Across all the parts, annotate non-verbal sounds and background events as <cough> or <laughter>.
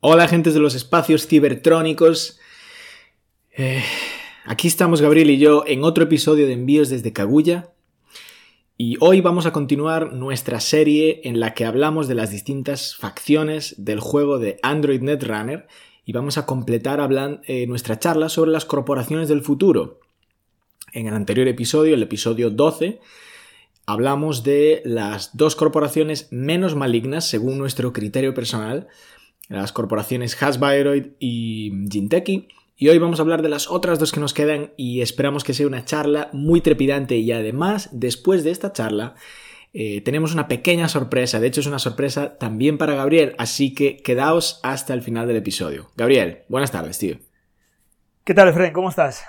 Hola, agentes de los espacios cibertrónicos. Eh, aquí estamos Gabriel y yo en otro episodio de Envíos desde Kaguya. Y hoy vamos a continuar nuestra serie en la que hablamos de las distintas facciones del juego de Android Netrunner y vamos a completar eh, nuestra charla sobre las corporaciones del futuro. En el anterior episodio, el episodio 12, hablamos de las dos corporaciones menos malignas según nuestro criterio personal las corporaciones Hasbroid y Jinteki. Y hoy vamos a hablar de las otras dos que nos quedan y esperamos que sea una charla muy trepidante y además, después de esta charla, eh, tenemos una pequeña sorpresa. De hecho, es una sorpresa también para Gabriel, así que quedaos hasta el final del episodio. Gabriel, buenas tardes, tío. ¿Qué tal, Efraín? ¿Cómo estás?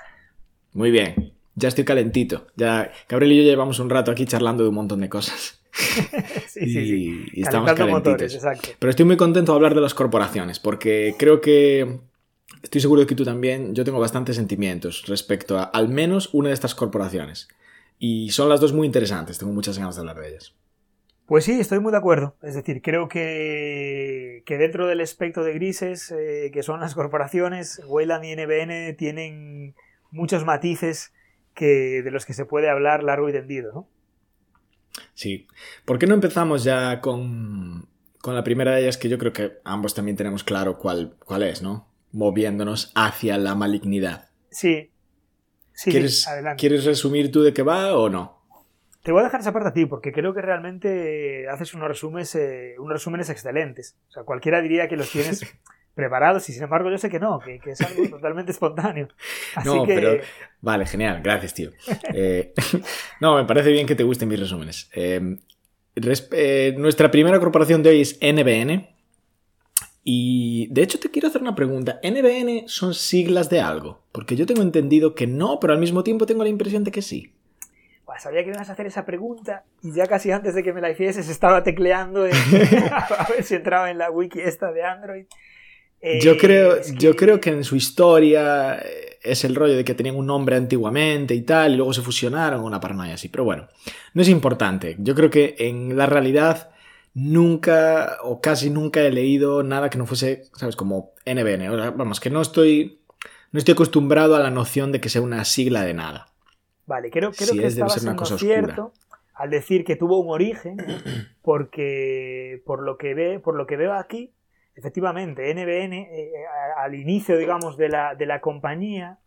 Muy bien. Ya estoy calentito. Ya Gabriel y yo llevamos un rato aquí charlando de un montón de cosas. <laughs> sí, sí, sí. Y, estamos calentitos. Pero estoy muy contento de hablar de las corporaciones, porque creo que estoy seguro de que tú también, yo tengo bastantes sentimientos respecto a al menos una de estas corporaciones. Y son las dos muy interesantes, tengo muchas ganas de hablar de ellas. Pues sí, estoy muy de acuerdo. Es decir, creo que, que dentro del espectro de grises, eh, que son las corporaciones, Wayland y NBN tienen muchos matices que, de los que se puede hablar largo y tendido, ¿no? Sí. ¿Por qué no empezamos ya con, la primera de ellas que yo creo que ambos también tenemos claro cuál, cuál es, ¿no? Moviéndonos hacia la malignidad. Sí. sí ¿Quieres, ¿Quieres resumir tú de qué va o no? Te voy a dejar esa parte a ti, porque creo que realmente haces unos resúmenes, eh, unos resúmenes excelentes. O sea, cualquiera diría que los tienes <laughs> preparados y sin embargo yo sé que no, que, es algo <laughs> totalmente espontáneo. no, pero vale, genial, gracias tío. Eh, <laughs> no, me parece bien que te gusten mis resúmenes. Eh, eh, nuestra primera corporación de hoy es NBN y de hecho te quiero hacer una pregunta. ¿NBN son siglas de algo? Porque yo tengo entendido que no, pero al mismo tiempo tengo la impresión de que sí. sabía que ibas a hacer esa pregunta y ya casi antes de que me la hicieses estaba tecleando <laughs> a ver si entraba en la wiki esta de Android yo, creo, que... yo creo que en su historia eh, es el rollo de que tenían un nombre antiguamente y tal, y luego se fusionaron, una paranoia así. Pero bueno, no es importante. Yo creo que en la realidad nunca o casi nunca he leído nada que no fuese, ¿sabes? Como NBN. vamos, que no estoy, no estoy acostumbrado a la noción de que sea una sigla de nada. Vale, creo, creo que es, debe ser una cosa cierto al decir que tuvo un origen, porque por lo que ve, por lo que veo aquí, efectivamente, NBN, eh, al inicio, digamos, de la, de la compañía,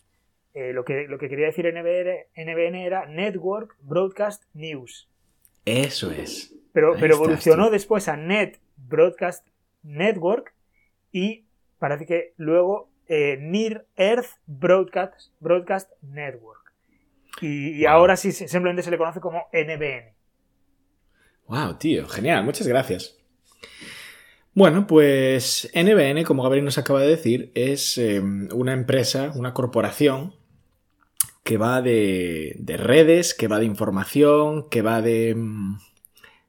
eh, lo, que, lo que quería decir NBN, NBN era Network Broadcast News. Eso es. Pero, pero evolucionó después a Net Broadcast Network y parece que luego eh, Near Earth Broadcast, Broadcast Network. Y, ahora sí simplemente se le conoce como NBN. Wow, tío, genial, muchas gracias. Bueno, pues NBN, como Gabriel nos acaba de decir, es em, una empresa, una corporación que va de, redes, que va de información, que va de, em,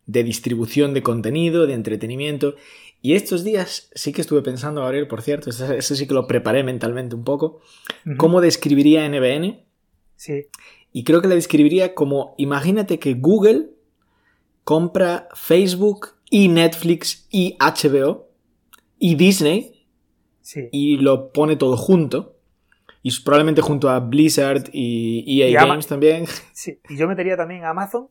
de, distribución de contenido, de entretenimiento. Y estos días sí que estuve pensando, Gabriel, por cierto, eso, sí que lo preparé mentalmente un poco, cómo describiría NBN. Sí. Y creo que la describiría como, imagínate que Google compra Facebook y Netflix y HBO y Disney y lo pone todo junto. Y probablemente junto a Blizzard y EA Games también. <laughs> Sí, y yo metería también Amazon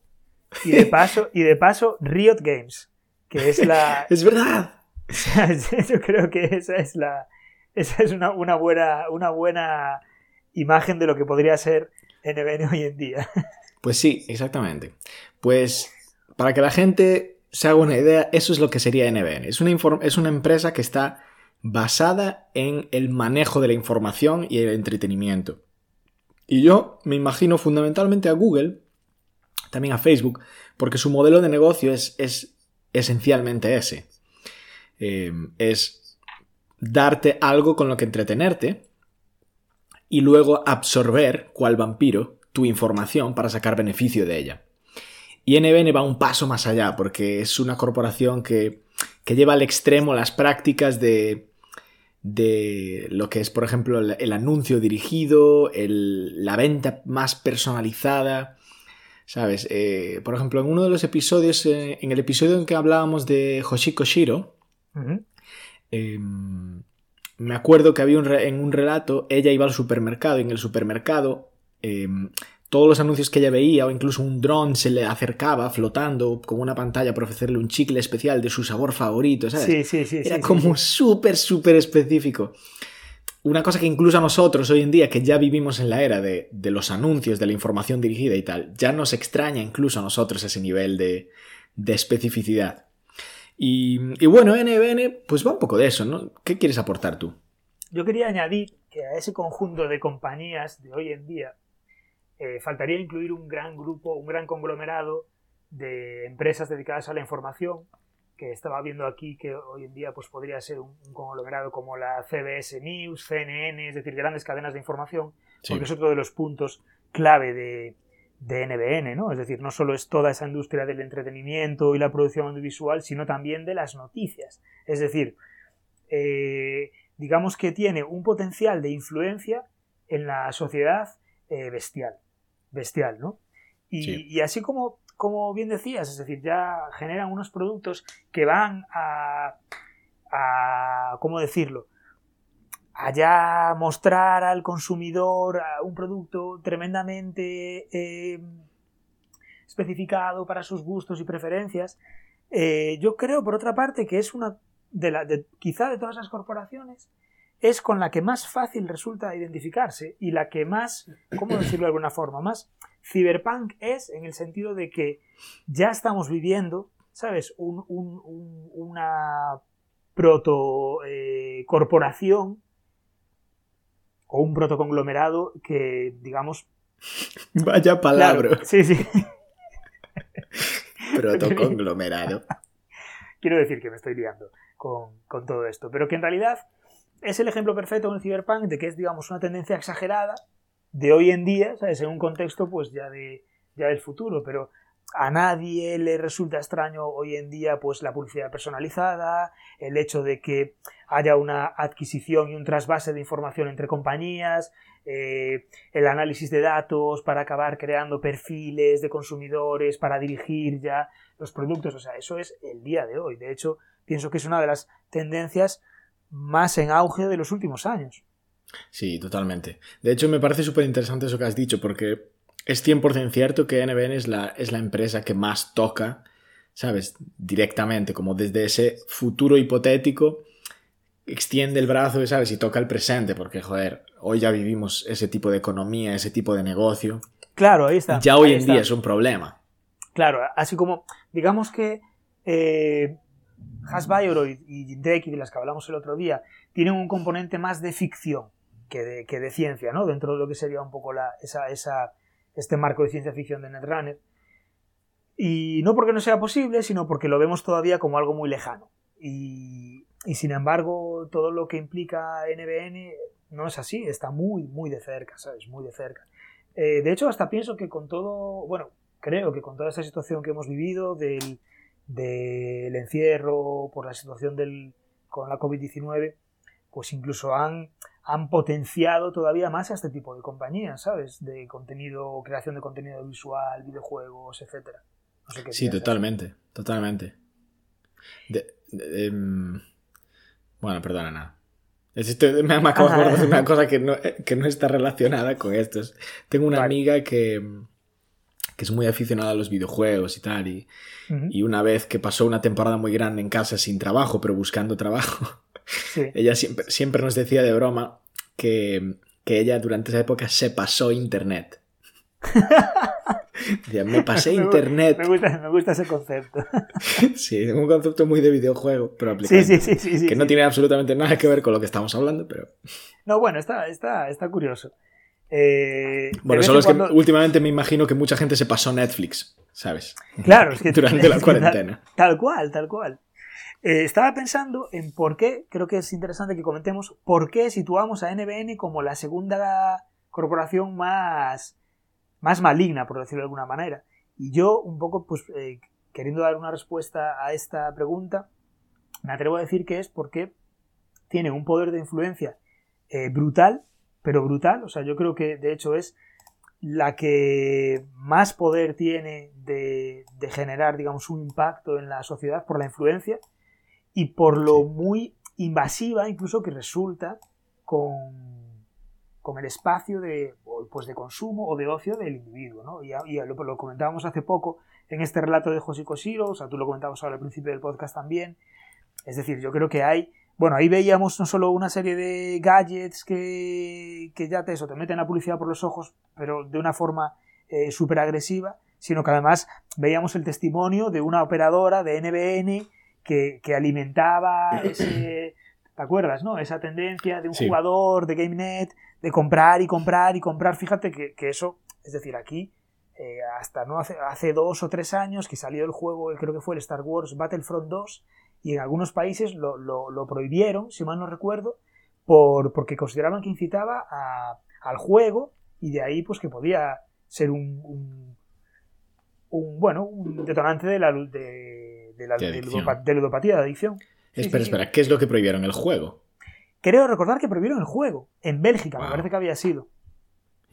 y de paso, y de paso Riot Games, que es la... <laughs> es verdad. <laughs> yo creo que esa es la... Esa es una, una, buena, una buena imagen de lo que podría ser NBN hoy en día. Pues sí, exactamente. Pues para que la gente se haga una idea, eso es lo que sería NBN. Es una, es una empresa que está basada en el manejo de la información y el entretenimiento. Y yo me imagino fundamentalmente a Google, también a Facebook, porque su modelo de negocio es, es esencialmente ese. Em, es darte algo con lo que entretenerte y luego absorber, cual vampiro, tu información para sacar beneficio de ella. Y NBN va un paso más allá, porque es una corporación que, lleva al extremo las prácticas de, de lo que es, por ejemplo, el, anuncio dirigido, la venta más personalizada. ¿Sabes? Eh, por ejemplo, en uno de los episodios, eh, en el episodio en que hablábamos de Hoshiko Shiro, em, me acuerdo que había un en un relato, ella iba al supermercado y en el supermercado em, todos los anuncios que ella veía o incluso un dron se le acercaba flotando con una pantalla para ofrecerle un chicle especial de su sabor favorito, ¿sabes? Sí, sí, sí. Era como súper, súper específico. Una cosa que incluso a nosotros hoy en día, que ya vivimos en la era de, los anuncios, de la información dirigida y tal, ya nos extraña incluso a nosotros ese nivel de, especificidad. Y, y, bueno, NBN, pues va un poco de eso, ¿no? ¿Qué quieres aportar tú? Yo quería añadir que a ese conjunto de compañías de hoy en día eh, faltaría incluir un gran grupo, un gran conglomerado de empresas dedicadas a la información, que estaba viendo aquí que hoy en día pues, podría ser un, conglomerado como la CBS News, CNN, es decir, grandes cadenas de información, porque es otro de los puntos clave de, de NBN, ¿no? Es decir, no solo es toda esa industria del entretenimiento y la producción audiovisual, sino también de las noticias. Es decir, eh, digamos que tiene un potencial de influencia en la sociedad eh, bestial bestial, ¿no? Y, así como, como bien decías, es decir, ya generan unos productos que van a, a ¿cómo decirlo? a ya mostrar al consumidor un producto tremendamente eh, especificado para sus gustos y preferencias. Eh, yo creo, por otra parte, que es una de, la, de quizá de todas las corporaciones es con la que más fácil resulta identificarse y la que más, ¿cómo decirlo de alguna forma? Más ciberpunk es en el sentido de que ya estamos viviendo, ¿sabes? una proto eh, corporación o un protoconglomerado que, digamos... Vaya palabra. sí, sí. <laughs> protoconglomerado. <laughs> Quiero decir que me estoy liando con, con todo esto, pero que en realidad es el ejemplo perfecto en el cyberpunk de que es, digamos, una tendencia exagerada de hoy en día, ¿sabes? En un contexto, pues, ya, de, ya del futuro, pero a nadie le resulta extraño hoy en día, pues, la publicidad personalizada, el hecho de que haya una adquisición y un trasvase de información entre compañías, eh, el análisis de datos para acabar creando perfiles de consumidores, para dirigir ya los productos, o sea, eso es el día de hoy. De hecho, pienso que es una de las tendencias más en auge de los últimos años. Sí, totalmente. De hecho, me parece súper interesante eso que has dicho, porque es 100% cierto que NBN es la, es la empresa que más toca, ¿sabes? Directamente, como desde ese futuro hipotético, extiende el brazo, ¿sabes? Y toca el presente, porque, joder, hoy ya vivimos ese tipo de economía, ese tipo de negocio. Claro, ahí está. Ya hoy en día es un problema. Claro, así como, digamos que eh, Hasbioroid y Jindeki, de las que hablamos el otro día, tienen un componente más de ficción que de, ciencia, ¿no? Dentro de lo que sería un poco la, esa, este marco de ciencia ficción de Netrunner. Y no porque no sea posible, sino porque lo vemos todavía como algo muy lejano. Y, y sin embargo, todo lo que implica NBN no es así, está muy, muy de cerca, ¿sabes? Muy de cerca. Eh, de hecho, hasta pienso que con todo, bueno, creo que con toda esta situación que hemos vivido del, del encierro, por la situación del, con la COVID-19, pues incluso han, han potenciado todavía más a este tipo de compañías, ¿sabes? De contenido, creación de contenido visual, videojuegos, etcétera. sí, totalmente, totalmente. Em, bueno, perdona, nada. me, <laughs> acabo de una cosa que no, que no, está relacionada con esto. Tengo una amiga que, que es muy aficionada a los videojuegos y tal. Y, y, una vez que pasó una temporada muy grande en casa sin trabajo, pero buscando trabajo, <laughs> ella siempre, siempre nos decía de broma que, que ella durante esa época se pasó internet. <laughs> me pasé internet. Me gusta, me gusta, ese concepto. <laughs> sí, un concepto muy de videojuego, pero aplicado. Sí, sí, sí, que no tiene absolutamente nada que ver con lo que estamos hablando, pero. No, bueno, está, está, está curioso. Eh, bueno, solo es que últimamente me imagino que mucha gente se pasó Netflix, ¿sabes? Claro, es <laughs> que durante la <laughs> cuarentena. Tal, cual, tal cual. Eh, estaba pensando en por qué, creo que es interesante que comentemos, por qué situamos a NBN como la segunda corporación más, más maligna, por decirlo de alguna manera. Y yo, un poco, pues, eh, queriendo dar una respuesta a esta pregunta, me atrevo a decir que es porque tiene un poder de influencia brutal pero brutal. O sea, yo creo que de hecho es la que más poder tiene de, generar, digamos, un impacto en la sociedad por la influencia y por lo muy invasiva incluso que resulta con, con el espacio de, pues de consumo o de ocio del individuo. ¿no? Y, lo, comentábamos hace poco en este relato de José Cosiro, o sea, tú lo comentabas ahora al principio del podcast también. Es decir, yo creo que hay bueno, ahí veíamos no solo una serie de gadgets que, que ya te, eso, te meten la publicidad por los ojos, pero de una forma eh, súper agresiva, sino que además veíamos el testimonio de una operadora de NBN que, que alimentaba <clears throat> ese, ¿te acuerdas, no? Esa tendencia de un jugador de GameNet de comprar y comprar y comprar. Fíjate que, que eso, es decir, aquí, eh, hasta no hace, hace dos o tres años que salió el juego, creo que fue el Star Wars Battlefront 2, y en algunos países lo, lo, prohibieron, si mal no recuerdo, por, porque consideraban que incitaba al juego y de ahí pues que podía ser un, un, bueno, un detonante de la, de, de la de, ludopatía, de adicción. espera, espera, ¿qué es lo que prohibieron? ¿El juego? Creo recordar que prohibieron el juego. En Bélgica, me parece que había sido.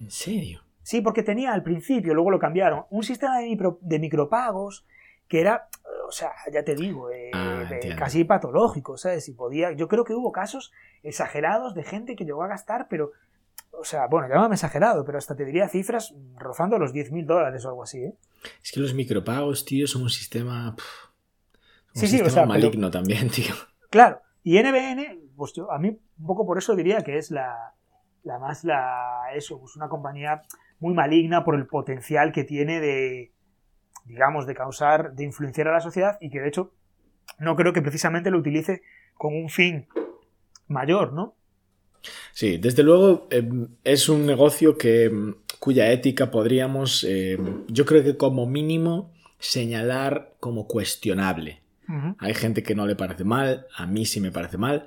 ¿En serio? Sí, porque tenía al principio, luego lo cambiaron, un sistema de, de micropagos que era o sea, ya te digo, eh, ah, casi patológico, ¿sabes? Si podía, yo creo que hubo casos exagerados de gente que llegó a gastar, pero, o sea, bueno, llámame exagerado, pero hasta te diría cifras rozando los 10.000 dólares o algo así, ¿eh? Es que los micropagos, tío, son un sistema... un sistema maligno también, <laughs> tío. Claro, y NBN, pues yo, a mí un poco por eso diría que es la, la más, la, eso, pues una compañía muy maligna por el potencial que tiene de digamos, de causar, de influenciar a la sociedad y que de hecho no creo que precisamente lo utilice con un fin mayor, ¿no? Sí, desde luego em, es un negocio que, em, cuya ética podríamos, em, yo creo que como mínimo, señalar como cuestionable. Hay gente que no le parece mal, a mí sí me parece mal,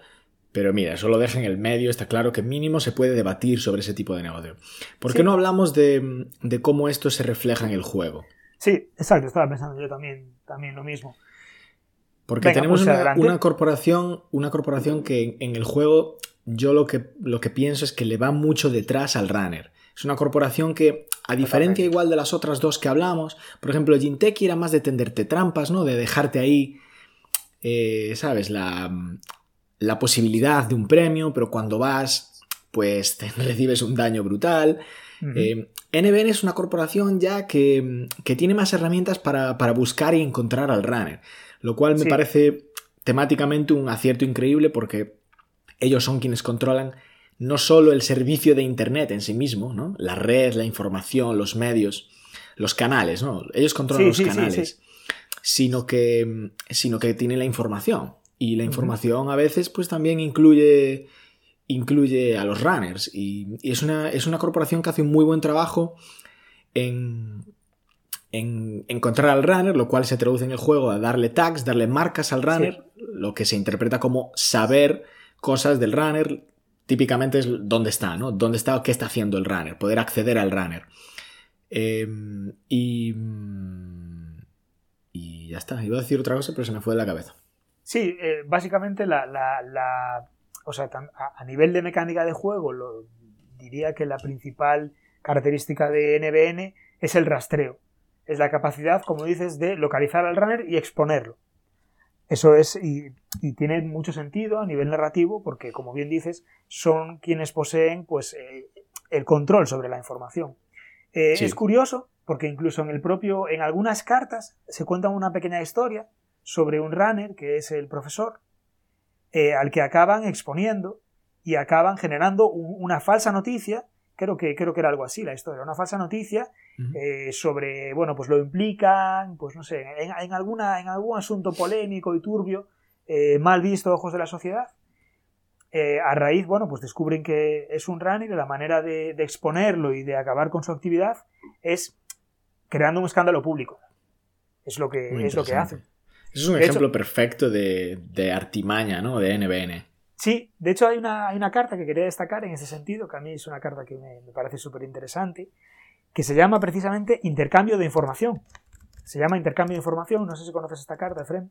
pero mira, eso lo deja en el medio, está claro que mínimo se puede debatir sobre ese tipo de negocio. ¿Por qué no hablamos de, de cómo esto se refleja en el juego? Sí, exacto, estaba pensando yo también, también lo mismo. Porque tenemos pues una, corporación, una corporación que en el juego yo lo que, lo que pienso es que le va mucho detrás al runner. Es una corporación que, a diferencia igual de las otras dos que hablamos, por ejemplo, Jinteki era más de tenderte trampas, ¿no? De dejarte ahí, eh, ¿sabes? La, la posibilidad de un premio, pero cuando vas, pues te <laughs> recibes un daño brutal. NBN eh, es una corporación ya que, tiene más herramientas para, buscar y encontrar al runner, lo cual me parece temáticamente un acierto increíble porque ellos son quienes controlan no solo el servicio de Internet en sí mismo, ¿no? la red, la información, los medios, los canales, ¿no? ellos controlan los canales, Sino, que, sino que tienen la información. Y la información a veces pues también incluye incluye a los runners y, es, una, es, una, corporación que hace un muy buen trabajo en, en, encontrar al runner, lo cual se traduce en el juego a darle tags, darle marcas al runner, lo que se interpreta como saber cosas del runner, típicamente es dónde está, ¿no? Dónde está o qué está haciendo el runner, poder acceder al runner. Em, y, y ya está, iba a decir otra cosa, pero se me fue de la cabeza. Sí, eh, básicamente la, la o sea, a, nivel de mecánica de juego, lo, diría que la principal característica de NBN es el rastreo. Es la capacidad, como dices, de localizar al runner y exponerlo. Eso es, y, tiene mucho sentido a nivel narrativo, porque, como bien dices, son quienes poseen pues, eh, el control sobre la información. Eh, es curioso, porque incluso en el propio, en algunas cartas se cuenta una pequeña historia sobre un runner, que es el profesor, eh, al que acaban exponiendo y acaban generando una falsa noticia, creo que, creo que era algo así la historia, una falsa noticia eh, sobre, bueno, pues lo implican, pues no sé, en, alguna, en algún asunto polémico y turbio, eh, mal visto a ojos de la sociedad. a raíz, bueno, pues descubren que es un runner y la manera de, exponerlo y de acabar con su actividad es creando un escándalo público. Es lo que, es lo que hacen. Es un ejemplo perfecto de, artimaña, ¿no? De NBN. Sí, de hecho hay una, hay una, carta que quería destacar en ese sentido, que a mí es una carta que me, parece súper interesante, que se llama precisamente intercambio de información. Se llama intercambio de información, no sé si conoces esta carta, Efrem.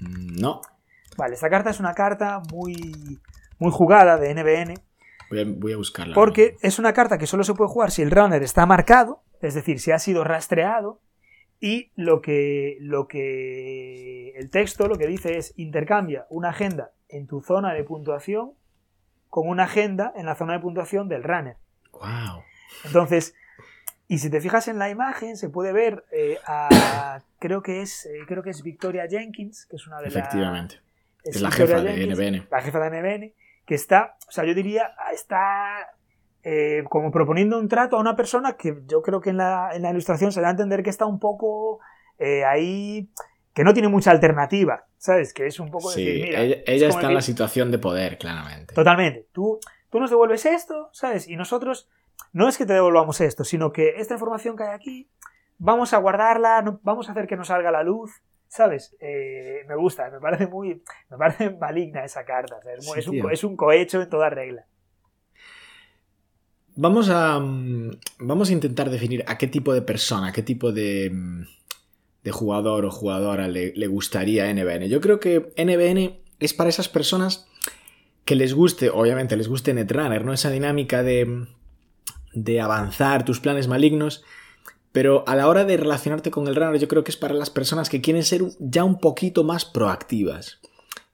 Mm, no. Vale, esta carta es una carta muy, muy jugada de NBN. Voy a, voy a buscarla. Porque es una carta que solo se puede jugar si el runner está marcado, es decir, si ha sido rastreado Y lo que, lo que el texto lo que dice es intercambia una agenda en tu zona de puntuación con una agenda en la zona de puntuación del runner. Wow. Entonces, y si te fijas en la imagen, se puede ver eh, a, creo que es, eh, creo que es Victoria Jenkins, que es una de las... Efectivamente. Es, la jefa de NBN. La jefa de NBN, que está, o sea, yo diría, está eh, como proponiendo un trato a una persona que yo creo que en la, en la ilustración se da a entender que está un poco ahí, que no tiene mucha alternativa, ¿sabes? Que es un poco... Sí, ella, está en la situación de poder, claramente. Totalmente. Tú, tú nos devuelves esto, ¿sabes? Y nosotros no es que te devolvamos esto, sino que esta información que hay aquí, vamos a guardarla, vamos a hacer que nos salga la luz, ¿sabes? Eh, me gusta, me parece muy, me parece maligna esa carta, es, un, es, un, cohecho en toda regla. Vamos a, mm, vamos a intentar definir a qué tipo de persona, a qué tipo de, mm, de jugador o jugadora le, gustaría NBN. Yo creo que NBN es para esas personas que les guste, obviamente les guste Netrunner, ¿no? Esa dinámica de mm, de avanzar tus planes malignos, pero a la hora de relacionarte con el runner yo creo que es para las personas que quieren ser ya un poquito más proactivas.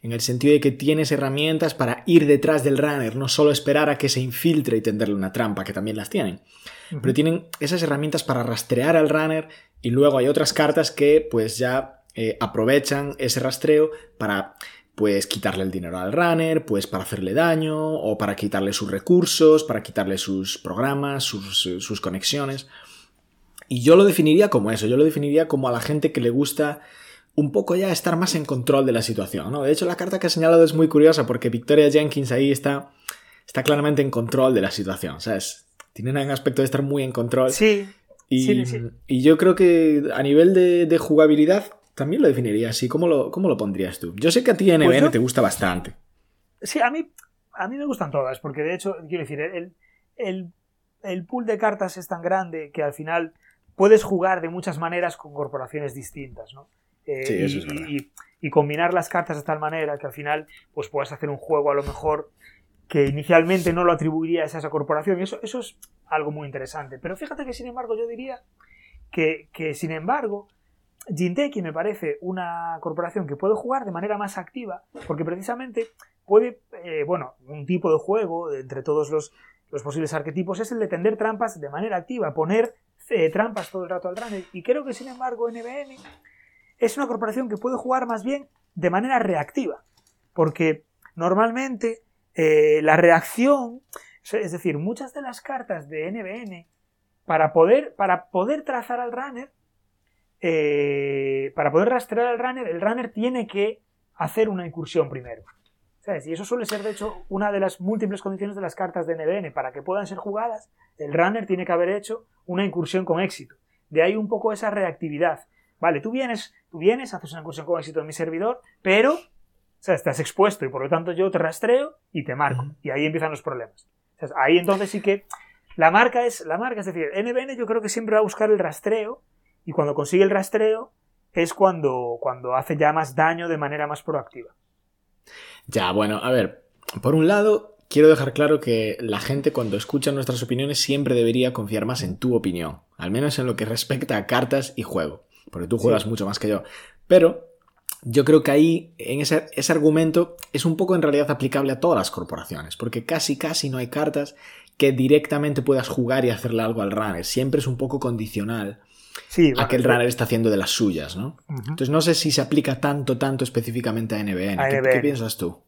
En el sentido de que tienes herramientas para ir detrás del runner, no solo esperar a que se infiltre y tenderle una trampa, que también las tienen. Pero tienen esas herramientas para rastrear al runner y luego hay otras cartas que pues ya eh, aprovechan ese rastreo para pues quitarle el dinero al runner, pues para hacerle daño, o para quitarle sus recursos, para quitarle sus programas, sus, conexiones. Y yo lo definiría como eso, yo lo definiría como a la gente que le gusta un poco ya estar más en control de la situación, ¿no? De hecho, la carta que he señalado es muy curiosa porque Victoria Jenkins ahí está, está claramente en control de la situación, ¿sabes? Tiene un aspecto de estar muy en control. Sí. Y, y yo creo que a nivel de, de jugabilidad también lo definiría así. ¿Cómo lo, lo pondrías tú? Yo sé que a ti NBN pues te gusta bastante. Sí, a mí, a mí me gustan todas, porque de hecho, quiero decir, el, el, pool de cartas es tan grande que al final puedes jugar de muchas maneras con corporaciones distintas, ¿no? Eh, sí, eso y, es y, combinar las cartas de tal manera que al final pues puedas hacer un juego a lo mejor que inicialmente no lo atribuirías a esa corporación. Y eso, eso es algo muy interesante. Pero fíjate que, sin embargo, yo diría que, que sin embargo, Jinteki me parece una corporación que puede jugar de manera más activa, porque precisamente puede, eh, bueno, un tipo de juego entre todos los, posibles arquetipos es el de tender trampas de manera activa, poner eh, trampas todo el rato al runner. Y creo que, sin embargo, NBN es una corporación que puede jugar más bien de manera reactiva, porque normalmente eh, la reacción, es decir, muchas de las cartas de NBN, para poder, para poder trazar al runner, eh, para poder rastrear al runner, el runner tiene que hacer una incursión primero. ¿Sabes? Y eso suele ser, de hecho, una de las múltiples condiciones de las cartas de NBN. Para que puedan ser jugadas, el runner tiene que haber hecho una incursión con éxito. De ahí un poco esa reactividad. Vale, tú vienes, tú vienes, haces una incursión con éxito en mi servidor, pero o sea, estás expuesto y por lo tanto yo te rastreo y te marco. Y ahí empiezan los problemas. ahí entonces sí que la marca es, la marca, es decir, NBN yo creo que siempre va a buscar el rastreo y cuando consigue el rastreo es cuando, cuando hace ya más daño de manera más proactiva. Ya, bueno, a ver, por un lado, quiero dejar claro que la gente cuando escucha nuestras opiniones siempre debería confiar más en tu opinión, al menos en lo que respecta a cartas y juego, porque tú juegas mucho más que yo. Pero yo creo que ahí, en ese, ese, argumento, es un poco en realidad aplicable a todas las corporaciones, porque casi casi no hay cartas que directamente puedas jugar y hacerle algo al runner, siempre es un poco condicional sí, a que el runner está haciendo de las suyas, ¿no? Entonces no sé si se aplica tanto, tanto específicamente a NBN. ¿Qué, piensas tú?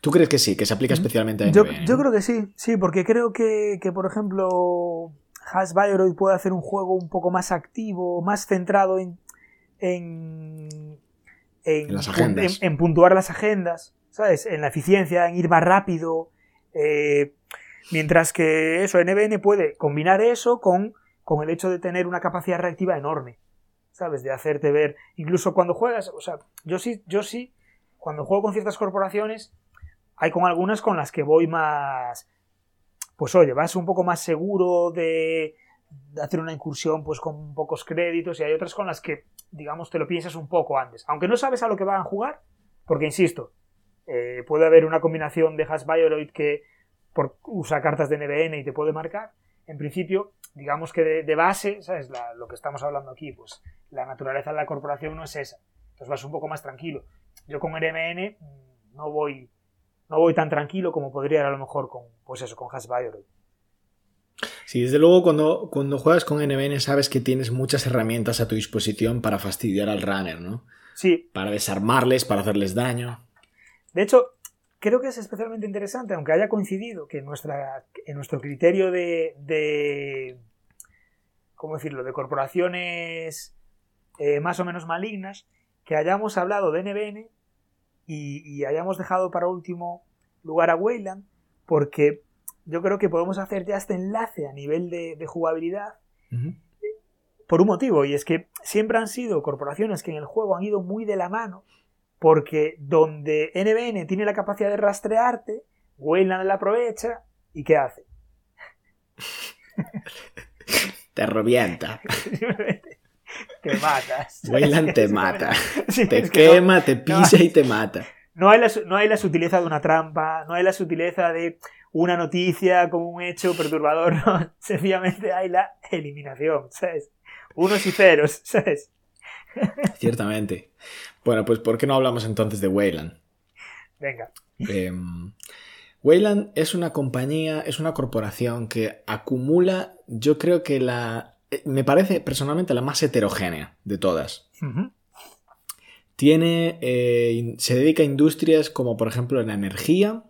¿Tú crees que sí, que se aplica especialmente a NBN? Yo, creo que sí, sí, porque creo que, por ejemplo, Has puede hacer un juego un poco más activo, más centrado en, en, en, puntuar las agendas, ¿sabes? En la eficiencia, en ir más rápido. Eh, mientras que eso, NBN puede combinar eso con con el hecho de tener una capacidad reactiva enorme, ¿sabes? De hacerte ver, incluso cuando juegas, o sea, yo sí, yo sí, cuando juego con ciertas corporaciones, hay con algunas con las que voy más, pues oye, vas un poco más seguro de, hacer una incursión pues con pocos créditos y hay otras con las que, digamos, te lo piensas un poco antes, aunque no sabes a lo que van a jugar, porque insisto, eh, puede haber una combinación de Hash Bioroid que usa cartas de NBN y te puede marcar, en principio, digamos que de, base, ¿sabes? lo que estamos hablando aquí, pues la naturaleza de la corporación no es esa. Entonces vas un poco más tranquilo. Yo con RMN no voy, no voy tan tranquilo como podría a lo mejor con, pues eso, con. Sí, desde luego cuando, cuando juegas con NBN sabes que tienes muchas herramientas a tu disposición para fastidiar al runner, ¿no? Sí. Para desarmarles, para hacerles daño. De hecho, creo que es especialmente interesante, aunque haya coincidido que en, nuestra, en nuestro criterio de, de ¿cómo decirlo?, de corporaciones eh, más o menos malignas, que hayamos hablado de NBN y, hayamos dejado para último lugar a Wayland, porque yo creo que podemos hacer ya este enlace a nivel de, jugabilidad por un motivo, y es que siempre han sido corporaciones que en el juego han ido muy de la mano, porque donde NBN tiene la capacidad de rastrearte, Wayland la aprovecha y ¿qué hace? <laughs> Te revienta. <laughs> te matas. Wayland te mata. <laughs> te <laughs> quema, te pisa y te mata. No hay, la, no hay la sutileza de una trampa, no hay la sutileza de una noticia como un hecho perturbador, <laughs> no. Sencillamente hay la eliminación, ¿sabes? Unos y ceros, ¿sabes? Ciertamente. Bueno, pues ¿por qué no hablamos entonces de Wayland? Venga. Em, Wayland es una compañía, es una corporación que acumula, yo creo que la... Eh, me parece personalmente la más heterogénea de todas. Tiene... Eh, se dedica a industrias como por ejemplo la energía,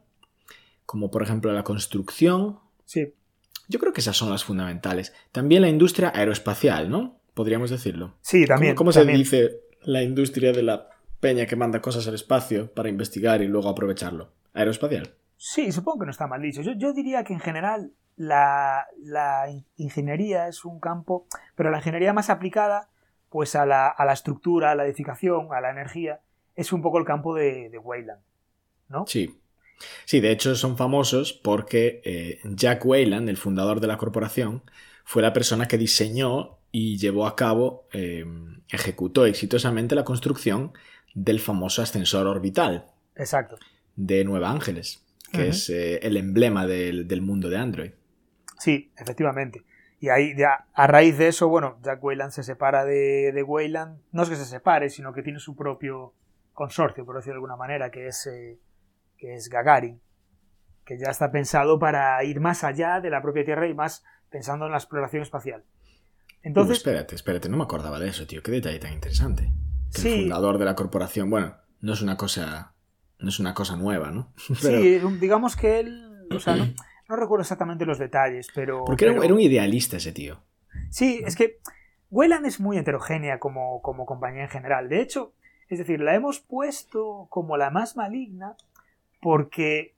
como por ejemplo la construcción. Sí. Yo creo que esas son las fundamentales. También la industria aeroespacial, ¿no? Podríamos decirlo. Sí, también. ¿Cómo, se dice la industria de la peña que manda cosas al espacio para investigar y luego aprovecharlo? Aeroespacial. Sí, supongo que no está mal dicho. Yo, diría que en general la, ingeniería es un campo, pero la ingeniería más aplicada pues a la, estructura, a la edificación, a la energía, es un poco el campo de, de Wayland, ¿no? Sí. Sí, de hecho son famosos porque eh, Jack Wayland, el fundador de la corporación, fue la persona que diseñó y llevó a cabo, eh, ejecutó exitosamente la construcción del famoso ascensor orbital. Exacto. De Nueva Ángeles que es eh, el emblema del, mundo de Android. Sí, efectivamente. Y ahí, ya, a raíz de eso, bueno, Jack Wayland se separa de, de Wayland. No es que se separe, sino que tiene su propio consorcio, por decirlo de alguna manera, que es, eh, que es Gagarin, que ya está pensado para ir más allá de la propia Tierra y más pensando en la exploración espacial. Entonces, espérate, espérate, no me acordaba de eso, tío. Qué detalle tan interesante. sí. El fundador de la corporación, bueno, no es una cosa no es una cosa nueva, ¿no? <laughs> Sí, digamos que él, o sea, no, recuerdo exactamente los detalles, pero... Porque Era, un idealista ese tío. Sí, es que Wayland es muy heterogénea como, como compañía en general. De hecho, es decir, la hemos puesto como la más maligna porque...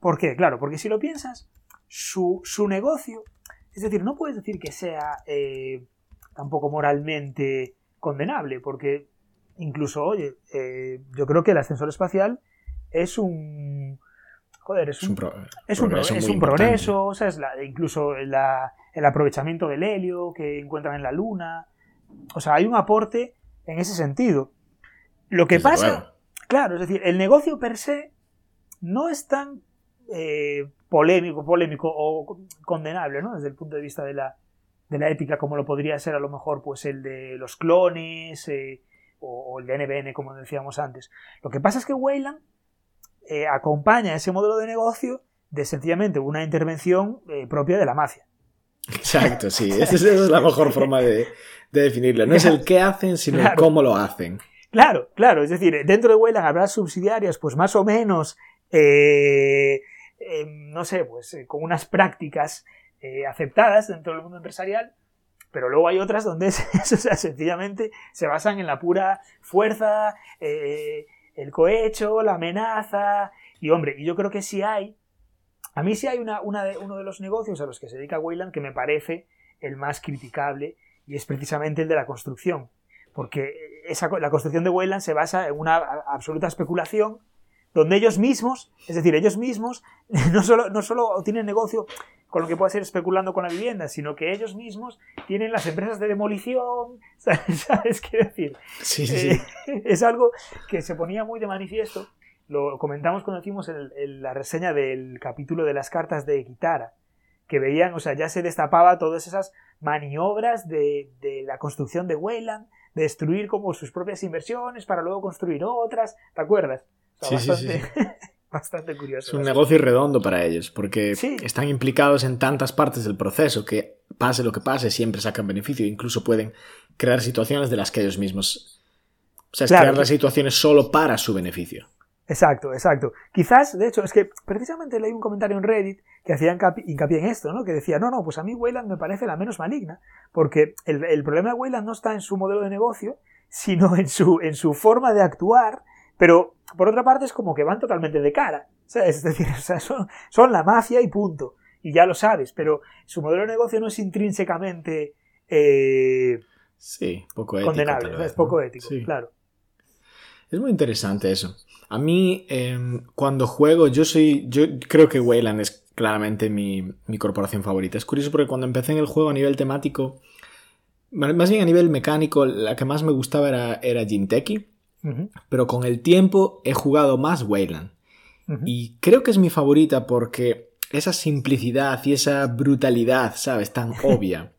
¿Por qué? Claro, porque si lo piensas, su, su negocio, es decir, no puedes decir que sea eh, tampoco moralmente condenable, porque incluso, oye, eh, yo creo que el ascensor espacial es un... Joder, es un, es un, progreso, es un progreso o sea, es la, incluso el aprovechamiento del helio que encuentran en la Luna. O sea, hay un aporte en ese sentido. Lo que pasa, claro, es decir, el negocio per se no es tan eh, polémico, polémico o condenable, ¿no? Desde el punto de vista de la, de la ética, como lo podría ser a lo mejor pues el de los clones, eh, o, el de NBN, como decíamos antes. Lo que pasa es que Wayland eh, acompaña ese modelo de negocio de sencillamente una intervención eh, propia de la mafia. Exacto, sí, <laughs> esa es, la mejor forma de, definirlo. No es el qué hacen, sino el cómo lo hacen. Claro, claro, es decir, dentro de Wayland habrá subsidiarias, pues más o menos, eh, no sé, pues con unas prácticas aceptadas dentro del mundo empresarial, pero luego hay otras donde <laughs> o sea, sencillamente se basan en la pura fuerza, eh, el cohecho, la amenaza. Y hombre, y yo creo que sí hay. A mí sí hay una, de, uno de los negocios a los que se dedica Wayland que me parece el más criticable y es precisamente el de la construcción. Porque esa, la construcción de Wayland se basa en una absoluta especulación donde ellos mismos, es decir, ellos mismos, <laughs> no solo, no solo tienen negocio con lo que puede ser especulando con la vivienda, sino que ellos mismos tienen las empresas de demolición, <laughs> ¿sabes qué decir? Sí, sí. Eh, <laughs> es algo que se ponía muy de manifiesto. Lo comentamos cuando hicimos la reseña del capítulo de las cartas de Kitara, que veían, o sea, ya se destapaba todas esas maniobras de, de la construcción de Wayland, de destruir como sus propias inversiones para luego construir otras, ¿te acuerdas? Sí, sí, sí. bastante <laughs> curioso. Es un negocio redondo para ellos, porque están implicados en tantas partes del proceso que pase lo que pase, siempre sacan beneficio. Incluso pueden crear situaciones de las que ellos mismos... O sea, es crear las situaciones solo para su beneficio. Exacto, exacto. Quizás, de hecho, es que precisamente leí un comentario en Reddit que hacía hincapié en esto, ¿no? Que decía, no, no, pues a mí Wayland me parece la menos maligna, porque el, el problema de Wayland no está en su modelo de negocio, sino en su, en su forma de actuar, pero por otra parte es como que van totalmente de cara. <laughs> Es decir, son, la mafia y punto. Y ya lo sabes, pero su modelo de negocio no es intrínsecamente eh, sí, poco ético, condenable, es poco ético, claro. Es muy interesante eso. A mí, em, cuando juego, yo soy. Yo creo que Wayland es claramente mi, corporación favorita. Es curioso porque cuando empecé en el juego a nivel temático, más bien a nivel mecánico, la que más me gustaba era, era Jinteki. Pero con el tiempo he jugado más Wayland. Y creo que es mi favorita porque esa simplicidad y esa brutalidad, ¿sabes? Tan <laughs> obvia.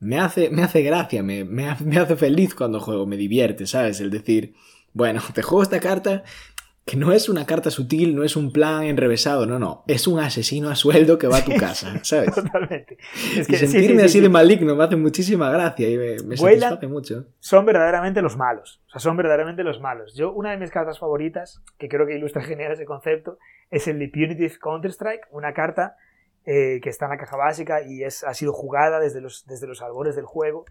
me hace, me hace gracia, me, me, hace feliz cuando juego, me divierte, ¿sabes? El decir, bueno, <laughs> te juego esta carta que no es una carta sutil, no es un plan enrevesado, no, no, es un asesino a sueldo que va a tu casa, <laughs> ¿sabes? Totalmente. Es que, y sentirme así de maligno me hace muchísima gracia y me, me satisface mucho. Son verdaderamente los malos, o sea, son verdaderamente los malos. Yo, una de mis cartas favoritas, que creo que ilustra genial ese concepto, es el de Punitive Counter-Strike, una carta eh, que está en la caja básica y es, ha sido jugada desde los, desde los albores del juego,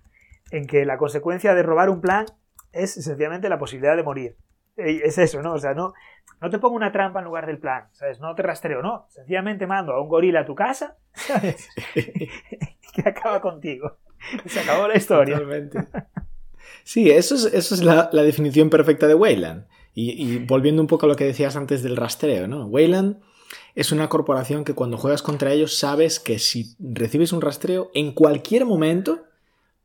en que la consecuencia de robar un plan es sencillamente la posibilidad de morir es eso, ¿no? O sea, no, no te pongo una trampa en lugar del plan, ¿sabes? No te rastreo, no. Sencillamente mando a un gorila a tu casa, ¿sabes? <laughs> <laughs> que acaba contigo. Se acabó la historia. Totalmente. Sí, eso es, eso es la, definición perfecta de Wayland. Y, volviendo un poco a lo que decías antes del rastreo, ¿no? Wayland es una corporación que cuando juegas contra ellos sabes que si recibes un rastreo, en cualquier momento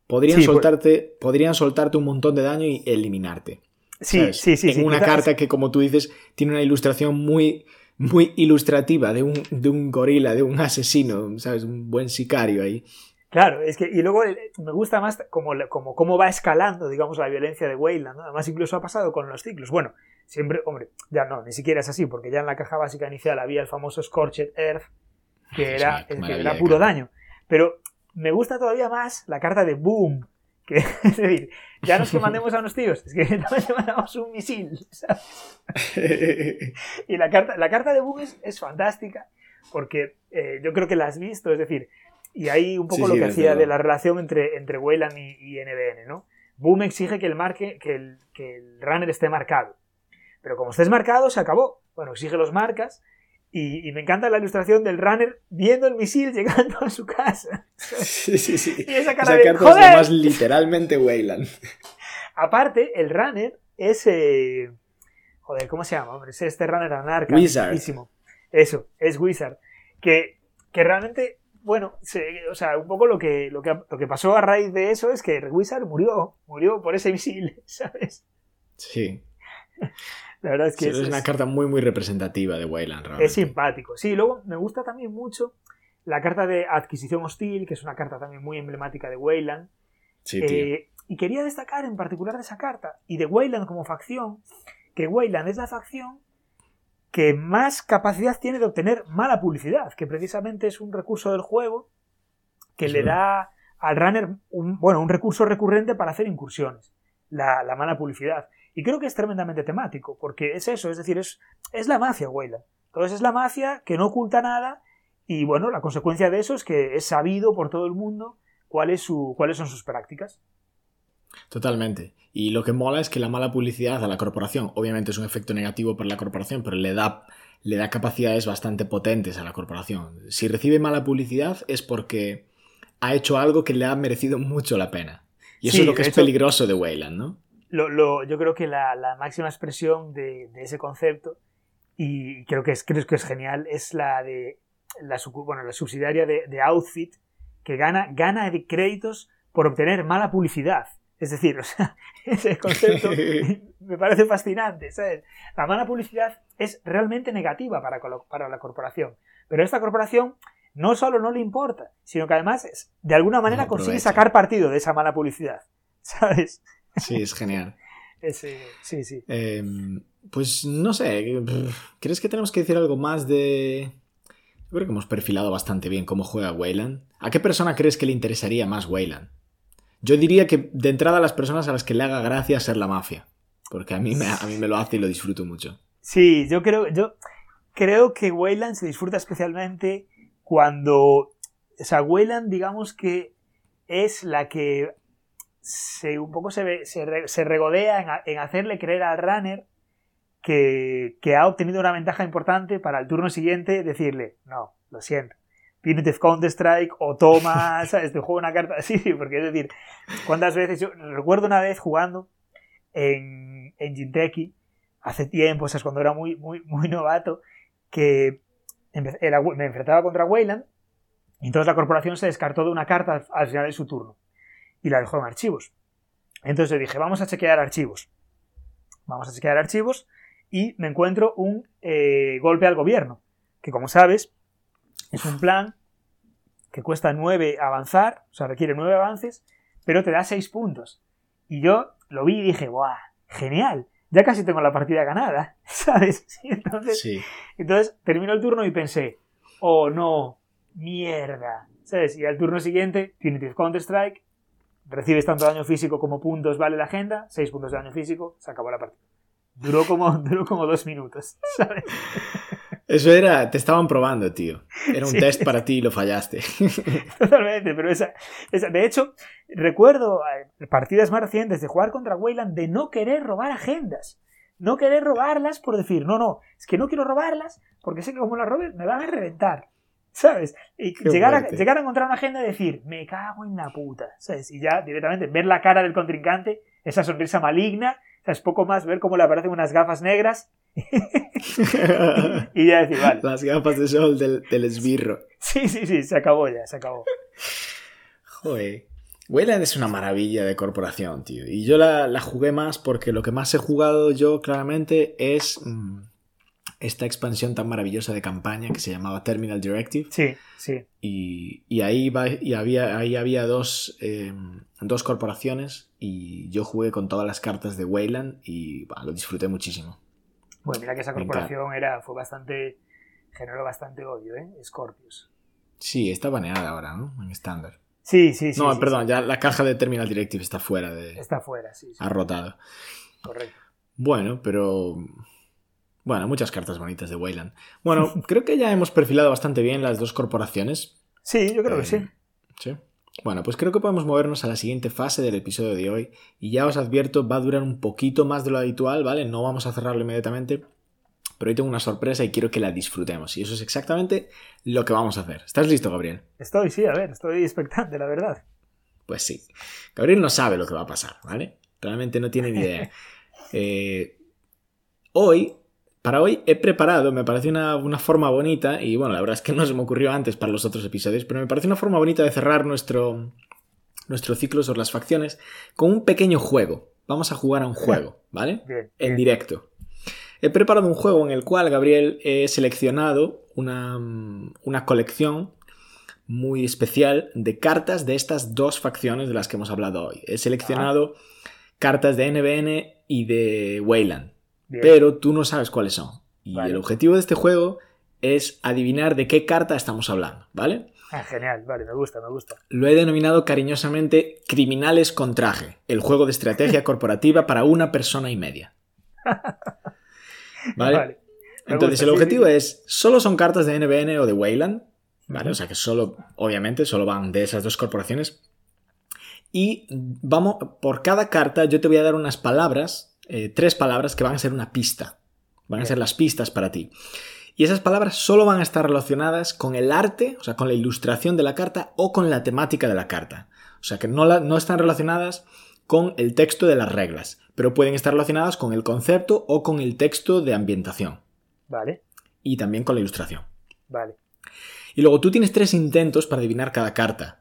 podrían, pues soltarte, podrían soltarte un montón de daño y eliminarte. Sí, sí, sí. En una carta que, como tú dices, tiene una ilustración muy, muy ilustrativa de un, de un gorila, de un asesino, ¿sabes? Un buen sicario ahí. Claro, es que, y luego me gusta más como, como cómo va escalando, digamos, la violencia de Wayland, ¿no? Además, incluso ha pasado con los ciclos. Bueno, siempre, hombre, ya no, ni siquiera es así, porque ya en la caja básica inicial había el famoso Scorched Earth, que era, que era puro daño. Pero me gusta todavía más la carta de Boom, que, <laughs> es decir, ya no es que mandemos a unos tíos, es que <laughs> también mandamos un misil. <laughs> y la carta, la carta de Boom es, fantástica porque eh, yo creo que la has visto, es decir, y ahí un poco lo que hacía de la relación entre, entre Wayland y, NBN, ¿no? Boom exige que el, marque, que el, que el runner esté marcado. Pero como estés marcado, se acabó. Bueno, exige los marcas y, me encanta la ilustración del runner viendo el misil <laughs> llegando a su casa. Sí, sí, sí. Y esa cara de, ¡Joder! más literalmente Wayland. Aparte, el runner es... Eh, joder, ¿cómo se llama? Hombre, es este runner anarca. Wizard. Eso, es Wizard. Que, que realmente, bueno, o sea, un poco lo que, lo, que, lo que pasó a raíz de eso es que Wizard murió. Murió por ese misil, <laughs> ¿sabes? Sí. La verdad es que es, una carta muy, muy representativa de Wayland. Realmente. Es simpático. Sí, luego me gusta también mucho la carta de adquisición hostil, que es una carta también muy emblemática de Wayland. Sí. Eh, y quería destacar en particular de esa carta y de Wayland como facción, que Wayland es la facción que más capacidad tiene de obtener mala publicidad, que precisamente es un recurso del juego que le da al runner un, bueno, un recurso recurrente para hacer incursiones, la, la mala publicidad. Y creo que es tremendamente temático, porque es eso, es decir, es, es la mafia, Weyland. Entonces es la mafia que no oculta nada y bueno, la consecuencia de eso es que es sabido por todo el mundo cuál es su, cuáles son sus prácticas. Totalmente. Y lo que mola es que la mala publicidad a la corporación, obviamente es un efecto negativo para la corporación, pero le da, le da capacidades bastante potentes a la corporación. Si recibe mala publicidad es porque ha hecho algo que le ha merecido mucho la pena. Y eso es lo que es peligroso de Weyland, ¿no? Lo, yo creo que la, máxima expresión de, ese concepto, y creo que es, creo que es genial, es la de la, bueno, la subsidiaria de, Outfit, que gana, gana de créditos por obtener mala publicidad. Es decir, o sea, <laughs> ese concepto <laughs> me parece fascinante. La mala publicidad es realmente negativa para, para la corporación. Pero esta corporación no solo no le importa, sino que además de alguna manera consigue sacar partido de esa mala publicidad. <laughs> ¿Sabes? Sí, es genial. <laughs> sí, sí. Em, pues no sé, ¿crees que tenemos que decir algo más de... Yo creo que hemos perfilado bastante bien cómo juega Wayland. ¿A qué persona crees que le interesaría más Wayland? Yo diría que de entrada a las personas a las que le haga gracia ser la mafia. Porque a mí me, a mí me lo hace y lo disfruto mucho. Sí, yo creo, yo creo que Wayland se disfruta especialmente cuando. O sea, Wayland, digamos que es la que se, un poco se, se, regodea en, hacerle creer al runner que, que, ha obtenido una ventaja importante para el turno siguiente decirle, no, lo siento, Punitive Counter-Strike o toma, <laughs> ¿sabes? Te juego una carta <laughs> así, porque es decir, ¿cuántas veces? Yo recuerdo una vez jugando en, en Jinteki, hace tiempo, o sea, cuando era muy, muy, muy novato, que me enfrentaba contra Wayland y entonces la corporación se descartó de una carta al final de su turno y la dejó en archivos. Entonces dije, vamos a chequear archivos. Vamos a chequear archivos y me encuentro un eh, golpe al gobierno, que como sabes es un plan que cuesta 9 avanzar, o sea, requiere 9 avances, pero te da 6 puntos. Y yo lo vi y dije, ¡buah! Genial, ya casi tengo la partida ganada, <laughs> ¿sabes? Entonces, sí. entonces terminó el turno y pensé, oh no, mierda, ¿sabes? Y al turno siguiente, Punitive Counter-Strike, recibes tanto daño físico como puntos, vale la agenda, 6 puntos de daño físico, se acabó la partida. Duró como, <laughs> duró como dos minutos, <laughs> ¿sabes? Eso era, te estaban probando, tío. Era un test para ti y lo fallaste. <laughs> Totalmente, pero esa, esa, De hecho, recuerdo eh, partidas más recientes de jugar contra Wayland de no querer robar agendas. No querer robarlas por decir, no, no, es que no quiero robarlas porque sé que como las robes me van a reventar. ¿Sabes? Y llegar a, llegar a, encontrar una agenda y decir, me cago en la puta, ¿sabes? Y ya directamente ver la cara del contrincante, esa sonrisa maligna, es Poco más ver cómo le aparecen unas gafas negras <laughs> y ya decir, vale. Las gafas de sol del, del esbirro. Sí, sí, sí, se acabó ya, se acabó. Joder. Wayland es una maravilla de corporación, tío. Y yo la, la, jugué más porque lo que más he jugado yo claramente es mm, esta expansión tan maravillosa de campaña que se llamaba Terminal Directive. Sí, sí. Y, y ahí, va, y había, ahí había dos, eh, dos corporaciones y yo jugué con todas las cartas de Wayland y lo disfruté muchísimo. Bueno, mira que esa corporación era, fue bastante, generó bastante odio, ¿eh? Scorpius. Sí, está baneada ahora, ¿no? En estándar. Sí, sí, sí. No, perdón, ya la caja de Terminal Directive está fuera de... Está fuera, sí. Ha rotado. Correcto. Bueno, pero bueno, muchas cartas bonitas de Wayland. Bueno, <laughs> creo que ya hemos perfilado bastante bien las dos corporaciones. Sí, yo creo que sí. Eh, sí. Bueno, pues creo que podemos movernos a la siguiente fase del episodio de hoy. Y ya os advierto, va a durar un poquito más de lo habitual, ¿vale? No vamos a cerrarlo inmediatamente. Pero hoy tengo una sorpresa y quiero que la disfrutemos. Y eso es exactamente lo que vamos a hacer. ¿Estás listo, Gabriel? Estoy, sí, a ver, estoy expectante, la verdad. Pues sí. Gabriel no sabe lo que va a pasar, ¿vale? Realmente no tiene ni idea. <laughs> Eh, hoy para hoy he preparado, me parece una, forma bonita, y bueno, la verdad es que no se me ocurrió antes para los otros episodios, pero me parece una forma bonita de cerrar nuestro, nuestro ciclo sobre las facciones con un pequeño juego. Vamos a jugar a un juego, <laughs> ¿vale? en directo. He preparado un juego en el cual, Gabriel, he seleccionado una, una colección muy especial de cartas de estas dos facciones de las que hemos hablado hoy. He seleccionado cartas de NBN y de Wayland pero tú no sabes cuáles son. Y el objetivo de este juego es adivinar de qué carta estamos hablando, ¿vale? Ah, genial, vale, me gusta, me gusta. Lo he denominado cariñosamente Criminales con traje, el juego de estrategia <laughs> corporativa para una persona y media. <laughs> ¿Vale? Entonces el objetivo es, solo son cartas de NBN o de Wayland, ¿vale? O sea que solo, obviamente, solo van de esas dos corporaciones. Y vamos, por cada carta yo te voy a dar unas palabras eh, tres palabras que van a ser una pista. Van a ser las pistas para ti. Y esas palabras solo van a estar relacionadas con el arte, o sea, con la ilustración de la carta o con la temática de la carta. O sea, que no, no están relacionadas con el texto de las reglas, pero pueden estar relacionadas con el concepto o con el texto de ambientación. Vale. Y también con la ilustración. Vale. Y luego tú tienes tres intentos para adivinar cada carta.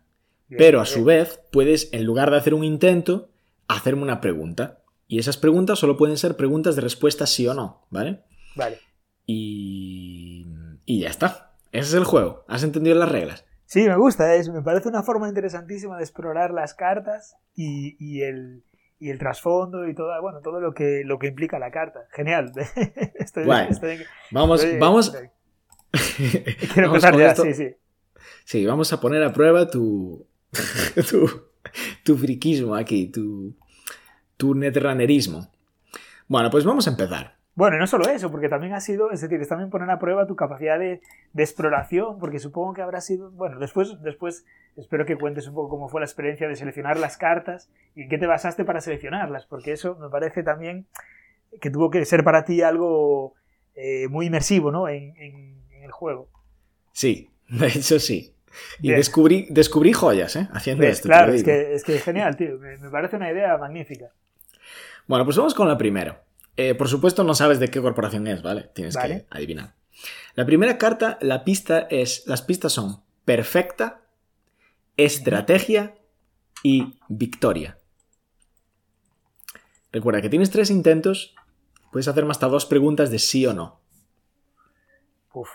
pero a su vez puedes, en lugar de hacer un intento, hacerme una pregunta. Y esas preguntas solo pueden ser preguntas de respuesta sí o no, ¿vale? Vale. Y, y ya está. Ese es el juego. ¿Has entendido las reglas? Sí, me gusta. Es, me parece una forma interesantísima de explorar las cartas y, el, y el trasfondo y todo, bueno, todo lo que, lo que implica la carta. Genial. <laughs> estoy, vamos, vamos. <laughs> Quiero empezar ya, sí, sí. Sí, vamos a poner a prueba tu, <laughs> tu, tu friquismo aquí, tu, tu netrunnerismo. Bueno, pues vamos a empezar. Bueno, y no solo eso, porque también ha sido, es decir, también poner a prueba tu capacidad de, exploración, porque supongo que habrá sido, bueno, después, después espero que cuentes un poco cómo fue la experiencia de seleccionar las cartas y en qué te basaste para seleccionarlas, porque eso me parece también que tuvo que ser para ti algo eh, muy inmersivo, ¿no? En, el juego. Sí, <laughs> de hecho sí. Y descubrí, descubrí joyas, ¿eh? Haciendo esto. Claro, es que, es que genial, tío. Me, me parece una idea magnífica. Bueno, pues vamos con la primera. Eh, por supuesto, no sabes de qué corporación es, ¿vale? Tienes que adivinar. La primera carta, la pista es. Las pistas son perfecta, estrategia y victoria. Recuerda que tienes tres intentos. Puedes hacerme hasta dos preguntas de sí o no. Uf.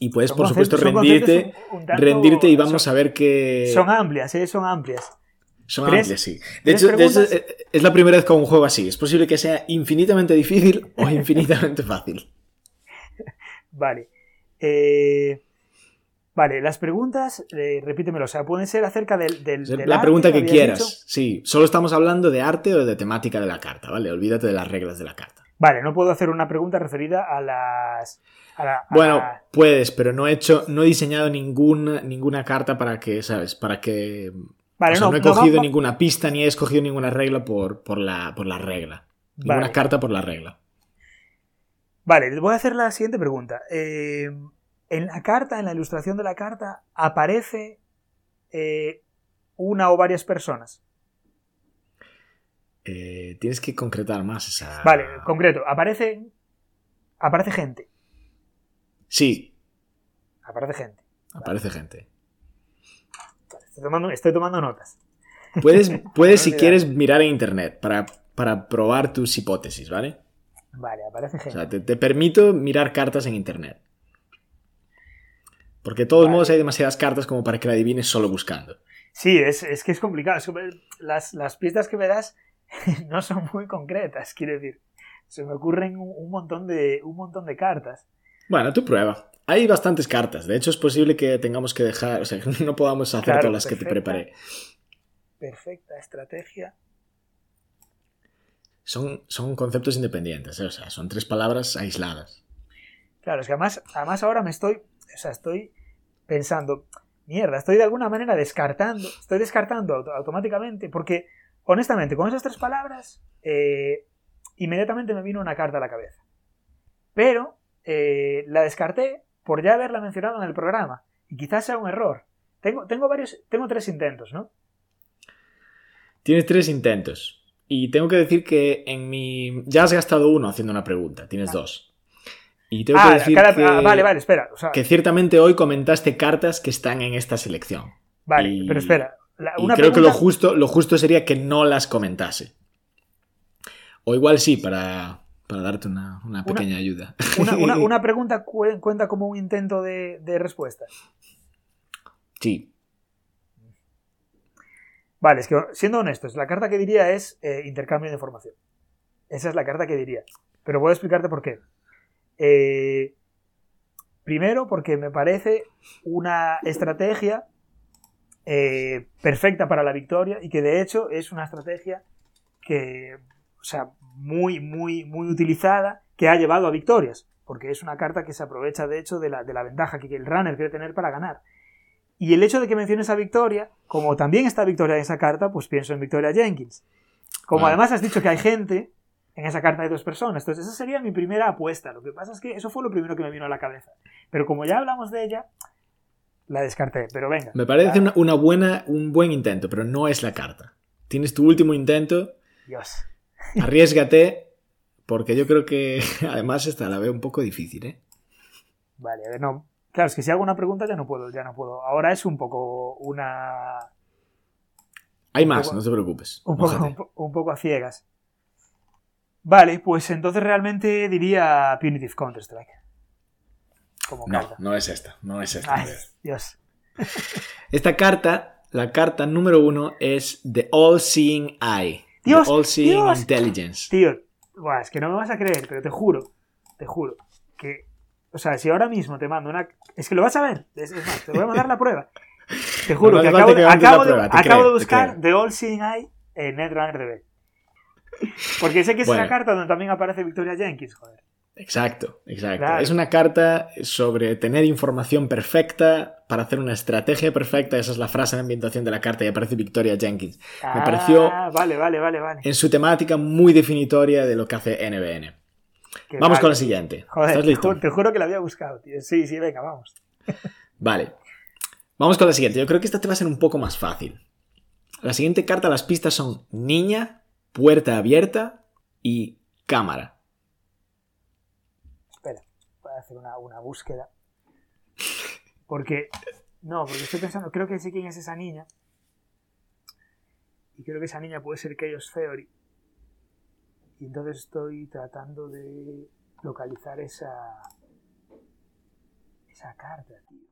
Y puedes, por supuesto, rendirte, rendirte y vamos a ver qué. Son amplias, ¿eh? Son amplias. Son amplias, sí. De hecho, eh, es la primera vez con un juego así. Es posible que sea infinitamente difícil o infinitamente fácil. <laughs> Vale. Eh, vale, las preguntas, eh, repítemelo, o sea, pueden ser acerca del... la pregunta que, quieras, sí. Solo estamos hablando de arte o de temática de la carta, ¿vale? Olvídate de las reglas de la carta. Vale, no puedo hacer una pregunta referida a las... bueno, puedes, pero no he hecho, no he diseñado ninguna, ninguna carta para que, ¿sabes? Para que no, he cogido ninguna pista ni he escogido ninguna regla por, por, la, por la regla. Ninguna carta por la regla. Vale, voy a hacer la siguiente pregunta. Eh, en la carta, en la ilustración de la carta, aparece eh, una o varias personas. Eh, tienes que concretar más esa. Vale, concreto. Aparece. Aparece gente. Sí. Aparece gente. Aparece gente. Estoy tomando, notas. Puedes, <laughs> puedes si quieres, mirar en internet para, para probar tus hipótesis, ¿vale? Vale, aparece gente. O sea, te, permito mirar cartas en internet. Porque de todos modos hay demasiadas cartas como para que la adivines solo buscando. Sí, es, que es complicado. las, las, pistas que me das <laughs> no son muy concretas, quiero decir. Se me ocurren un, montón de, un montón de cartas. Bueno, tú prueba. Hay bastantes cartas. De hecho, es posible que tengamos que dejar. O sea, <laughs> no podamos hacer todas las que te preparé. Perfecta estrategia. Son, son conceptos independientes, ¿eh? o sea, son tres palabras aisladas. Claro, es que además, además ahora me estoy. O sea, estoy pensando. Mierda, estoy de alguna manera descartando. Estoy descartando automáticamente. Porque, honestamente, con esas tres palabras. Eh, inmediatamente me vino una carta a la cabeza. Pero eh, la descarté por ya haberla mencionado en el programa. Y quizás sea un error. Tengo, tengo varios. Tengo tres intentos, ¿no? Tienes tres intentos. Y tengo que decir que en mi. Ya has gastado uno haciendo una pregunta. Tienes dos. Y tengo que ah, decir que, ah, vale, vale, espera. que ciertamente hoy comentaste cartas que están en esta selección. Vale, pero espera. y creo que lo justo, lo justo sería que no las comentase. O igual sí, para, para darte una, pequeña ayuda. <laughs> Una, pregunta cuenta como un intento de, respuesta. Sí. Vale, es que siendo honestos, la carta que diría es eh, intercambio de información. Esa es la carta que diría. Pero voy a explicarte por qué. Eh, primero, porque me parece una estrategia eh, perfecta para la victoria y que de hecho es una estrategia que, o sea, muy, muy, muy utilizada que ha llevado a victorias, porque es una carta que se aprovecha de hecho de la, de la ventaja que el runner quiere tener para ganar. Y el hecho de que menciones a Victoria, como también está Victoria en esa carta, pues pienso en Victoria Jenkins. Como además has dicho que hay gente, en esa carta de dos personas. Entonces, esa sería mi primera apuesta. Lo que pasa es que eso fue lo primero que me vino a la cabeza. Pero como ya hablamos de ella, la descarté. Pero venga. Me parece una, una, buena, un buen intento, pero no es la carta. Tienes tu último intento. Dios. Arriesgate, porque yo creo que <laughs> además esta la veo un poco difícil, ¿eh? Vale, a ver, no. Claro, es que si hago una pregunta ya no puedo, ya no puedo. Ahora es un poco una. Hay más, no te preocupes. Un poco, un poco, a ciegas. Vale, pues entonces realmente diría Punitive Counter-Strike. como no, carta. No es esta, no es esta. Dios. Esta carta, la carta número uno es The All Seeing Eye. Dios, All Seeing Intelligence. Tío, es que no me vas a creer, pero te juro, te juro, que, o sea, si ahora mismo te mando una... Es que lo vas a ver, es, más, te voy a mandar la prueba. Te juro que acabo, de, acabo de buscar The All Seeing Eye en NetRunner Porque sé que es una carta donde también aparece Victoria Jenkins, joder. Exacto, exacto. Es una carta sobre tener información perfecta para hacer una estrategia perfecta. Esa es la frase de ambientación de la carta y aparece Victoria Jenkins. Me pareció ah, vale, vale, vale, vale. en su temática muy definitoria de lo que hace NBN. vamos con la siguiente. Joder, ¿Estás listo? Te juro, que la había buscado, tío. Sí, sí, venga, vamos. <laughs> vale. Vamos con la siguiente. Yo creo que esta te va a ser un poco más fácil. La siguiente carta, las pistas son niña, puerta abierta y cámara. Hacer una, búsqueda. Porque, no, porque estoy pensando, creo que sé quién es esa niña. Y creo que esa niña puede ser Chaos Theory. Y entonces estoy tratando de localizar esa, esa carta, tío.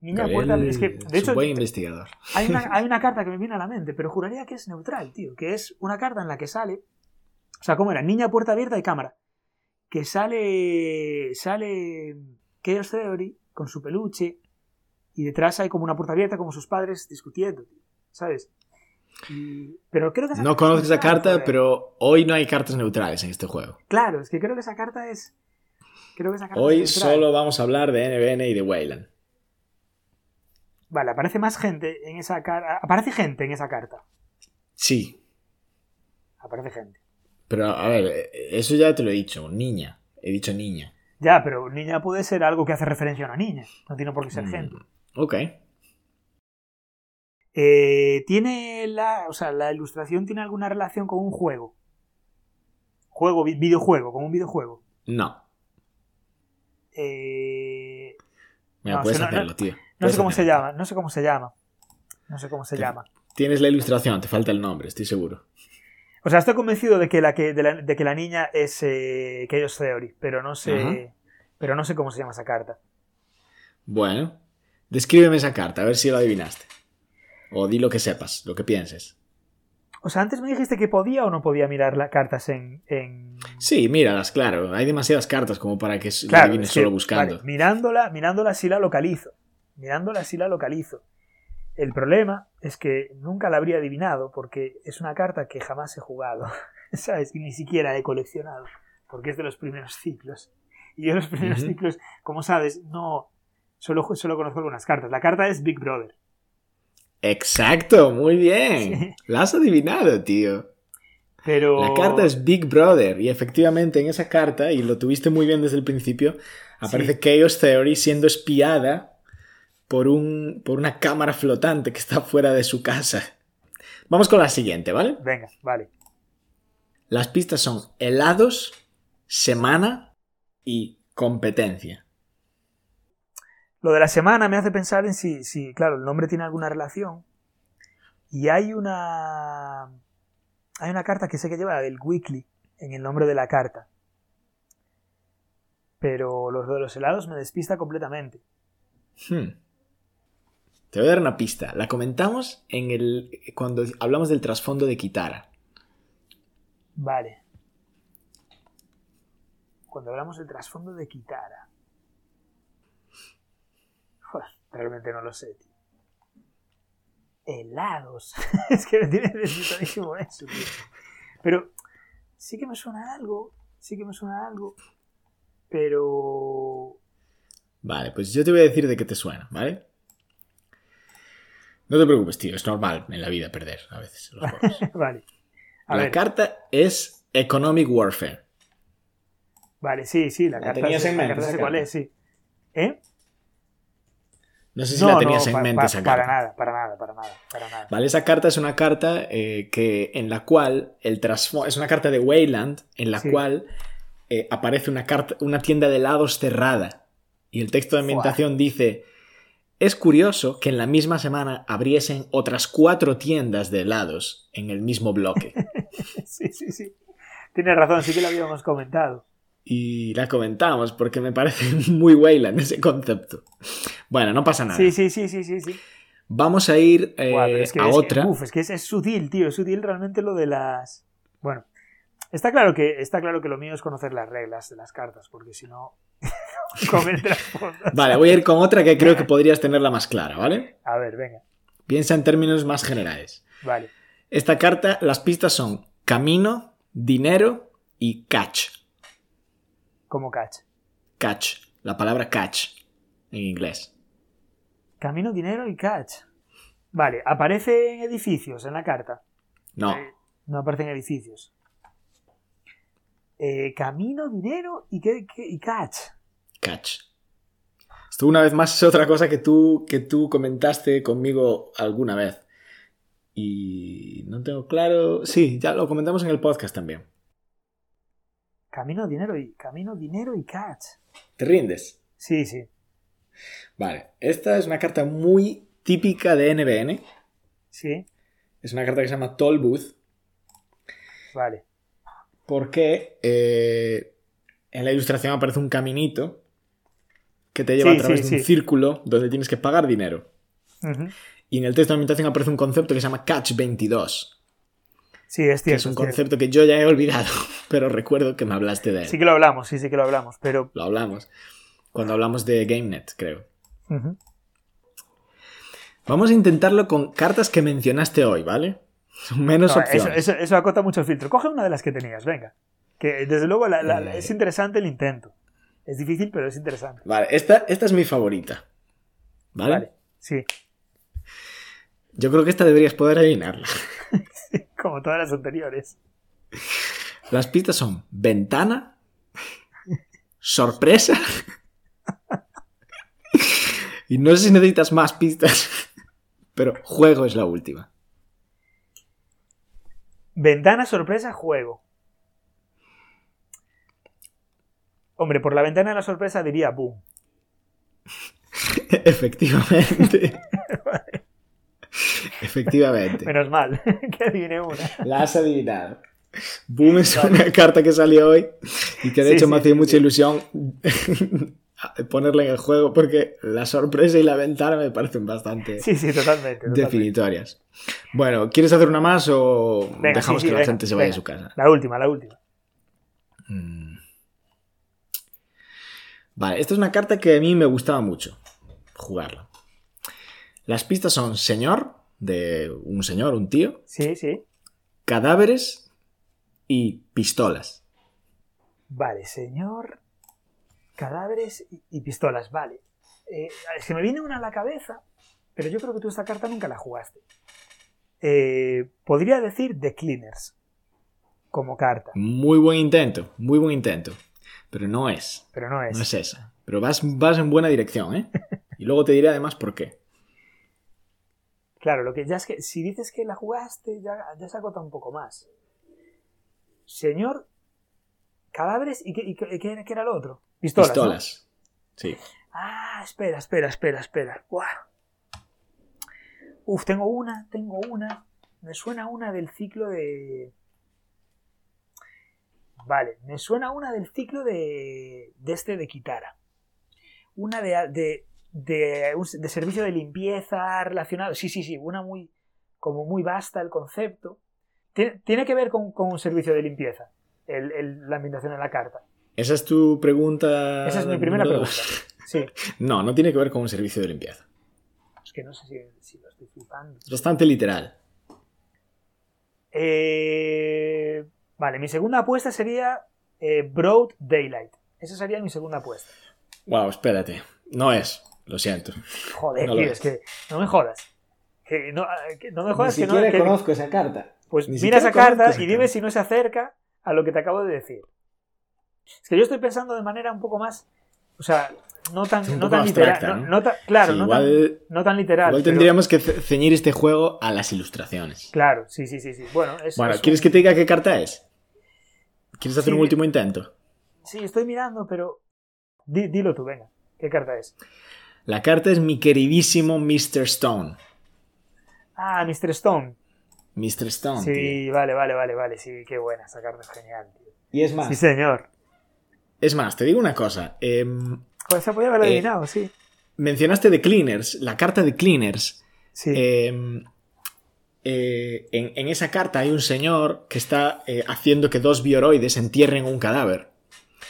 Niña puerta. Es que, de hecho, buen investigador. Hay una, hay una <laughs> carta que me viene a la mente, pero juraría que es neutral, tío. Que es una carta en la que sale. O sea, ¿cómo era? Niña, puerta abierta y cámara. Que sale. Sale. Chaos Theory con su peluche. Y detrás hay como una puerta abierta, como sus padres discutiendo. ¿Sabes? pero creo que no conozco esa carta, pero hoy no hay cartas neutrales en este juego. Claro, es que creo que esa carta es. Creo que esa carta hoy solo vamos a hablar de NBN y de Wayland. Vale, aparece más gente en esa carta. Aparece gente en esa carta. Sí. Aparece gente. Pero, a ver, eso ya te lo he dicho, niña. He dicho niña. Ya, pero niña puede ser algo que hace referencia a una niña. No tiene por qué ser mm, gente. Ok. Eh, ¿Tiene la. O sea, la ilustración tiene alguna relación con un juego? Juego, videojuego, con un videojuego. No. Eh. Mira, puedes hacerlo, tío. No sé cómo se llama, no sé cómo se llama. No sé cómo se llama. Tienes la ilustración, te falta el nombre, estoy seguro. O sea, estoy convencido de que la, que, de que la niña es eh, Chaos Theory, pero no sé. Pero no sé cómo se llama esa carta. Bueno, descríbeme esa carta, a ver si lo adivinaste. O di lo que sepas, lo que pienses. O sea, antes me dijiste que podía o no podía mirar las cartas en, en... Sí, míralas, claro. Hay demasiadas cartas como para que la adivines solo buscando. mirándola, mirándola sí la localizo mirándola así la localizo. El problema es que nunca la habría adivinado porque es una carta que jamás he jugado, <laughs> ¿sabes? Ni siquiera he coleccionado, porque es de los primeros ciclos. Y yo los primeros ciclos, como sabes, no... Solo, solo conozco algunas cartas. La carta es Big Brother. Exacto, muy bien. La has adivinado, tío. Pero... La carta es Big Brother y efectivamente en esa carta, y lo tuviste muy bien desde el principio, aparece Chaos Theory siendo espiada por, un, por una cámara flotante que está fuera de su casa. Vamos con la siguiente, ¿vale? Venga, vale. Las pistas son helados, semana y competencia. Lo de la semana me hace pensar en si, si, claro, el nombre tiene alguna relación. Y hay una. Hay una carta que sé que lleva el weekly en el nombre de la carta. Pero los de los helados me despista completamente. Hmm. Te voy a dar una pista. La comentamos en el cuando hablamos del trasfondo de Kitara. Vale. Cuando hablamos del trasfondo de Kitara. realmente no lo sé, tío. Helados. <laughs> es que me tiene necesitadísimo eso, tío. Pero sí que me suena algo. Sí que me suena algo. Pero. Vale, pues yo te voy a decir de qué te suena, ¿vale? No te preocupes, tío, es normal en la vida perder a veces los <laughs> juegos. vale. la carta es Economic Warfare. Vale, sí, sí, la, carta. Tenías en mente. La cuál es, sí. ¿Eh? No sé si la tenías en mente esa carta. Para nada, para nada, para nada, para nada. Vale, esa carta es una carta eh, que, en la cual el es una carta de Wayland en la cual eh, aparece una, carta, una tienda de helados cerrada. Y el texto de ambientación dice es curioso que en la misma semana abriesen otras cuatro tiendas de helados en el mismo bloque. <laughs> sí, sí, sí. Tienes razón, sí que lo habíamos comentado. y la comentamos porque me parece <laughs> muy Wayland ese concepto. Bueno, no pasa nada. Sí, sí, sí, sí, sí. sí. Vamos a ir eh, a otra. uf, es que es, sutil, tío. Es sutil realmente lo de las. Bueno, está claro que está claro que lo mío es conocer las reglas de las cartas, porque si no. <laughs> vale, voy a ir con otra que creo que podrías tenerla más clara, ¿vale? A ver, venga. Piensa en términos más generales. Vale. Esta carta, las pistas son camino, dinero y catch. ¿Cómo catch? Catch. La palabra catch en inglés. Camino, dinero y catch. Vale, ¿aparece en edificios en la carta? No. Eh, no aparece en edificios. Eh, camino, dinero y, qué, y catch. Catch. Esto una vez más es otra cosa que tú, que tú comentaste conmigo alguna vez. Y no tengo claro. Sí, ya lo comentamos en el podcast también. Camino, dinero y. Camino, dinero y catch. ¿Te rindes? Sí, sí. Vale. Esta es una carta muy típica de NBN. Sí. Es una carta que se llama Toll Booth. Vale. Porque eh, en la ilustración aparece un caminito que te lleva a través de un círculo donde tienes que pagar dinero. Y en el texto de ambientación aparece un concepto que se llama Catch 22. Sí, es cierto. es un concepto que yo ya he olvidado, <laughs> pero recuerdo que me hablaste de él. Sí que lo hablamos, sí, sí que lo hablamos, pero... Lo hablamos. Cuando hablamos de GameNet, creo. Vamos a intentarlo con cartas que mencionaste hoy, ¿vale? <laughs> Menos opciones. Eso, acota mucho el filtro. Coge una de las que tenías, venga. Que desde luego eh. es interesante el intento. Es difícil, pero es interesante. Vale, esta, esta es mi favorita. ¿Vale? Vale, sí. Yo creo que esta deberías poder adivinarla. <laughs> como todas las anteriores. Las pistas son ventana, sorpresa. y no sé si necesitas más pistas, <laughs> pero juego es la última. Ventana, sorpresa, juego. Hombre, por la ventana de la sorpresa diría boom. <laughs> Efectivamente. <laughs> Efectivamente. Menos mal, <laughs> que adivine una. La has adivinado. Boom es una carta que salió hoy y que de hecho me hacía mucha ilusión ponerla en el juego porque la sorpresa y la ventana me parecen bastante sí, sí, totalmente, definitorias. Bueno, ¿quieres hacer una más o dejamos que la gente se vaya a su casa? La última, la última. Mm. Vale, esta es una carta que a mí me gustaba mucho jugarla. Las pistas son señor, de un señor, un tío. Sí, sí. Cadáveres y pistolas. Vale, señor. Cadáveres y, pistolas, vale. Eh, se me viene una a la cabeza, pero yo creo que tú esta carta nunca la jugaste. Eh, podría decir The Cleaners como carta. Muy buen intento, muy buen intento. Pero no es. Pero no es. No es esa. Pero vas, vas en buena dirección, ¿eh? <laughs> y luego te diré además por qué. Claro, lo que ya es que si dices que la jugaste, ya, ya se agota un poco más. Señor, cadáveres y qué, era lo otro? Pistolas. Pistolas. Sí. Ah, espera, espera, espera, espera. Uf, tengo una, tengo una. Me suena una del ciclo de. Vale, me suena una del ciclo de, de este de Kitara. Una de, de, de servicio de limpieza relacionado. Sí, sí, sí, una muy, como muy vasta el concepto. Tiene, que ver con, un servicio de limpieza, el, la ambientación en la carta. ¿Esa es tu pregunta? Esa es mi primera pregunta. Sí. <laughs> No, no tiene que ver con un servicio de limpieza. Es que no sé si, lo estoy flipando. Es bastante literal. Eh, vale, mi segunda apuesta sería eh, Broad Daylight. Esa sería mi segunda apuesta. Wow, espérate. No es. Lo siento. Joder, tío, es que no me jodas. Que no, no me jodas Ni que no. Que, conozco esa carta. Pues mira esa carta y dime si no se acerca a lo que te acabo de decir. Es que yo estoy pensando de manera un poco más. O sea, no tan, no tan literal. ¿no? claro, no, tan, no, tan, literal. Igual tendríamos que ceñir este juego a las ilustraciones. Claro, sí, sí, sí. sí. Bueno, es, bueno ¿quieres que te diga qué carta es? ¿Quieres hacer un último intento? Sí, estoy mirando, pero. dilo tú, venga. ¿Qué carta es? La carta es mi queridísimo Mr. Stone. Ah, Mr. Stone. Mr. Stone. Sí, vale, vale, vale, vale. Sí, qué buena. Esa carta es genial, tío. Y es más. Sí, señor. Es más, te digo una cosa. pues se podía haber eh, adivinado, sí. Mencionaste de Cleaners, la carta de Cleaners. Sí. Em, eh, en, esa carta hay un señor que está eh, haciendo que dos bioroides entierren un cadáver.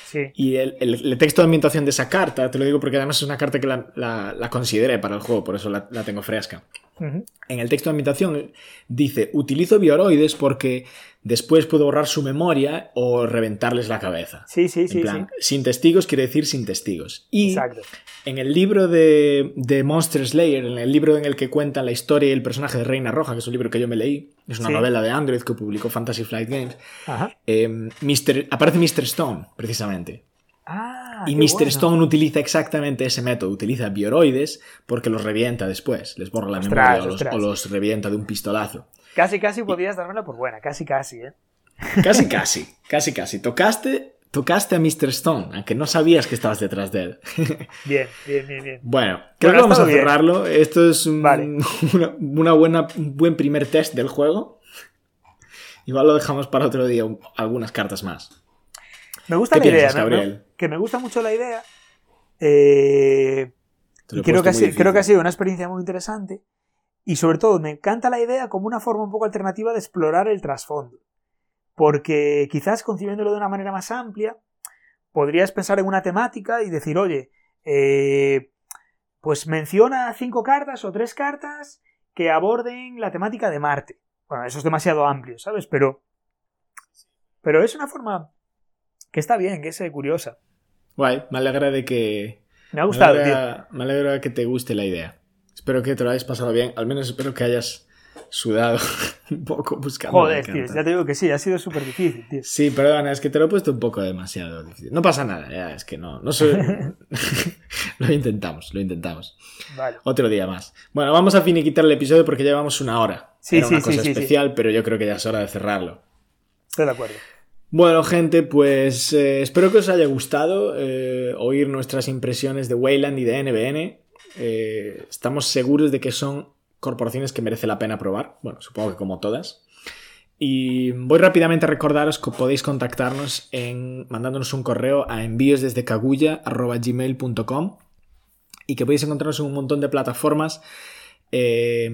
Sí. Y el, texto de ambientación de esa carta, te lo digo porque además es una carta que la, consideré para el juego, por eso la, tengo fresca. En el texto de ambientación dice, utilizo bioroides porque después puedo borrar su memoria o reventarles la cabeza. Sí, sí, sí, Sin testigos quiere decir sin testigos. Y en el libro de, de, Monster Slayer, en el libro en el que cuentan la historia y el personaje de Reina Roja, que es un libro que yo me leí, es una novela de Android que publicó Fantasy Flight Games, eh, aparece Mr. Stone, precisamente. Ah, y Mr. Stone utiliza exactamente ese método, utiliza bioroides porque los revienta después, les borra la memoria o los revienta de un pistolazo. Casi, casi podías dármela por buena, casi, casi, ¿eh? Casi, <laughs> casi, casi, casi. Tocaste, tocaste a Mr. Stone, aunque no sabías que estabas detrás de él. <laughs> Bien, bien, bien, bien. Bueno, creo que vamos a cerrarlo. Esto es un, <laughs> una, buena, buen primer test del juego. Igual lo dejamos para otro día, algunas cartas más. Me gusta la idea, Gabriel? Que me gusta mucho la idea. Eh, creo, que creo que ha sido una experiencia muy interesante. Y sobre todo, me encanta la idea como una forma un poco alternativa de explorar el trasfondo. Porque quizás concibiéndolo de una manera más amplia, podrías pensar en una temática y decir, oye, eh, pues menciona cinco cartas o tres cartas que aborden la temática de Marte. Bueno, eso es demasiado amplio, ¿sabes? Pero, pero es una forma que está bien, que es curiosa. Guay, me alegra de que... Me ha gustado, Me alegra de que te guste la idea. Espero que te lo hayas pasado bien. Al menos espero que hayas sudado <laughs> un poco buscando. Joder, tío, ya te digo que sí, ha sido súper difícil, tío. Sí, perdona, es que te lo he puesto un poco demasiado difícil. No pasa nada, ya, es que no, no soy... <laughs> <laughs> lo intentamos, lo intentamos. Vale. Otro día más. Bueno, vamos a finiquitar el episodio porque llevamos una hora. Sí, Era sí, una cosa especial, pero yo creo que ya es hora de cerrarlo. Estoy de acuerdo. Bueno, gente, pues eh, espero que os haya gustado eh, oír nuestras impresiones de Wayland y de NBN. Eh, estamos seguros de que son corporaciones que merece la pena probar. Bueno, supongo que como todas. Y voy rápidamente a recordaros que podéis contactarnos en mandándonos un correo a envíos desde y que podéis encontrarnos en un montón de plataformas, eh,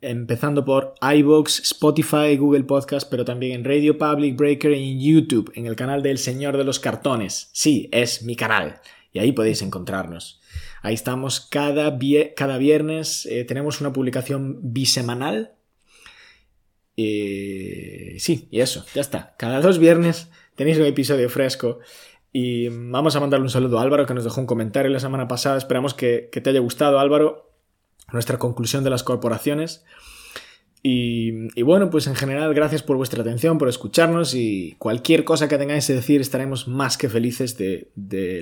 empezando por iBox, Spotify, Google Podcast, pero también en Radio Public Breaker y en YouTube, en el canal del Señor de los Cartones. Sí, es mi canal. Y ahí podéis encontrarnos. Ahí estamos cada, cada viernes. Eh, tenemos una publicación bisemanal. Eh, sí, y eso, ya está. Cada dos viernes tenéis un episodio fresco. Y vamos a mandarle un saludo a Álvaro que nos dejó un comentario la semana pasada. Esperamos que te haya gustado, Álvaro, nuestra conclusión de las corporaciones. Y, bueno, pues en general, gracias por vuestra atención, por escucharnos y cualquier cosa que tengáis que decir, estaremos más que felices de,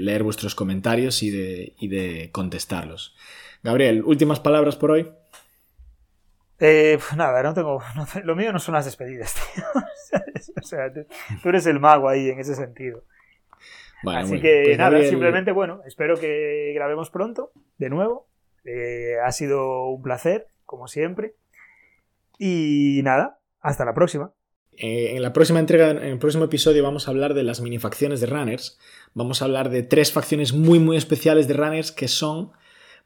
leer vuestros comentarios y de, de, contestarlos. Gabriel, últimas palabras por hoy. Eh, pues nada, no tengo. lo mío no son las despedidas, <laughs> tío. o sea, tú, eres el mago ahí en ese sentido. Así que pues nada, simplemente, bueno, espero que grabemos pronto, de nuevo. Eh, ha sido un placer, como siempre. Y nada, hasta la próxima. Eh, en la próxima entrega, en el próximo episodio, vamos a hablar de las mini facciones de runners. Vamos a hablar de tres facciones muy, muy especiales de runners que son.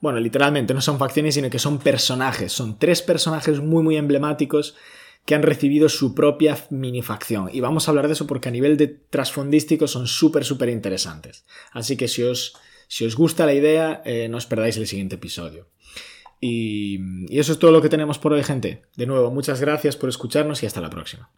Bueno, literalmente no son facciones, sino que son personajes. Son tres personajes muy, muy emblemáticos que han recibido su propia mini facción. Y vamos a hablar de eso porque a nivel de trasfondístico son súper, súper interesantes. Así que si os, si os gusta la idea, eh, no os perdáis el siguiente episodio. Y, eso es todo lo que tenemos por hoy, gente. De nuevo, muchas gracias por escucharnos y hasta la próxima.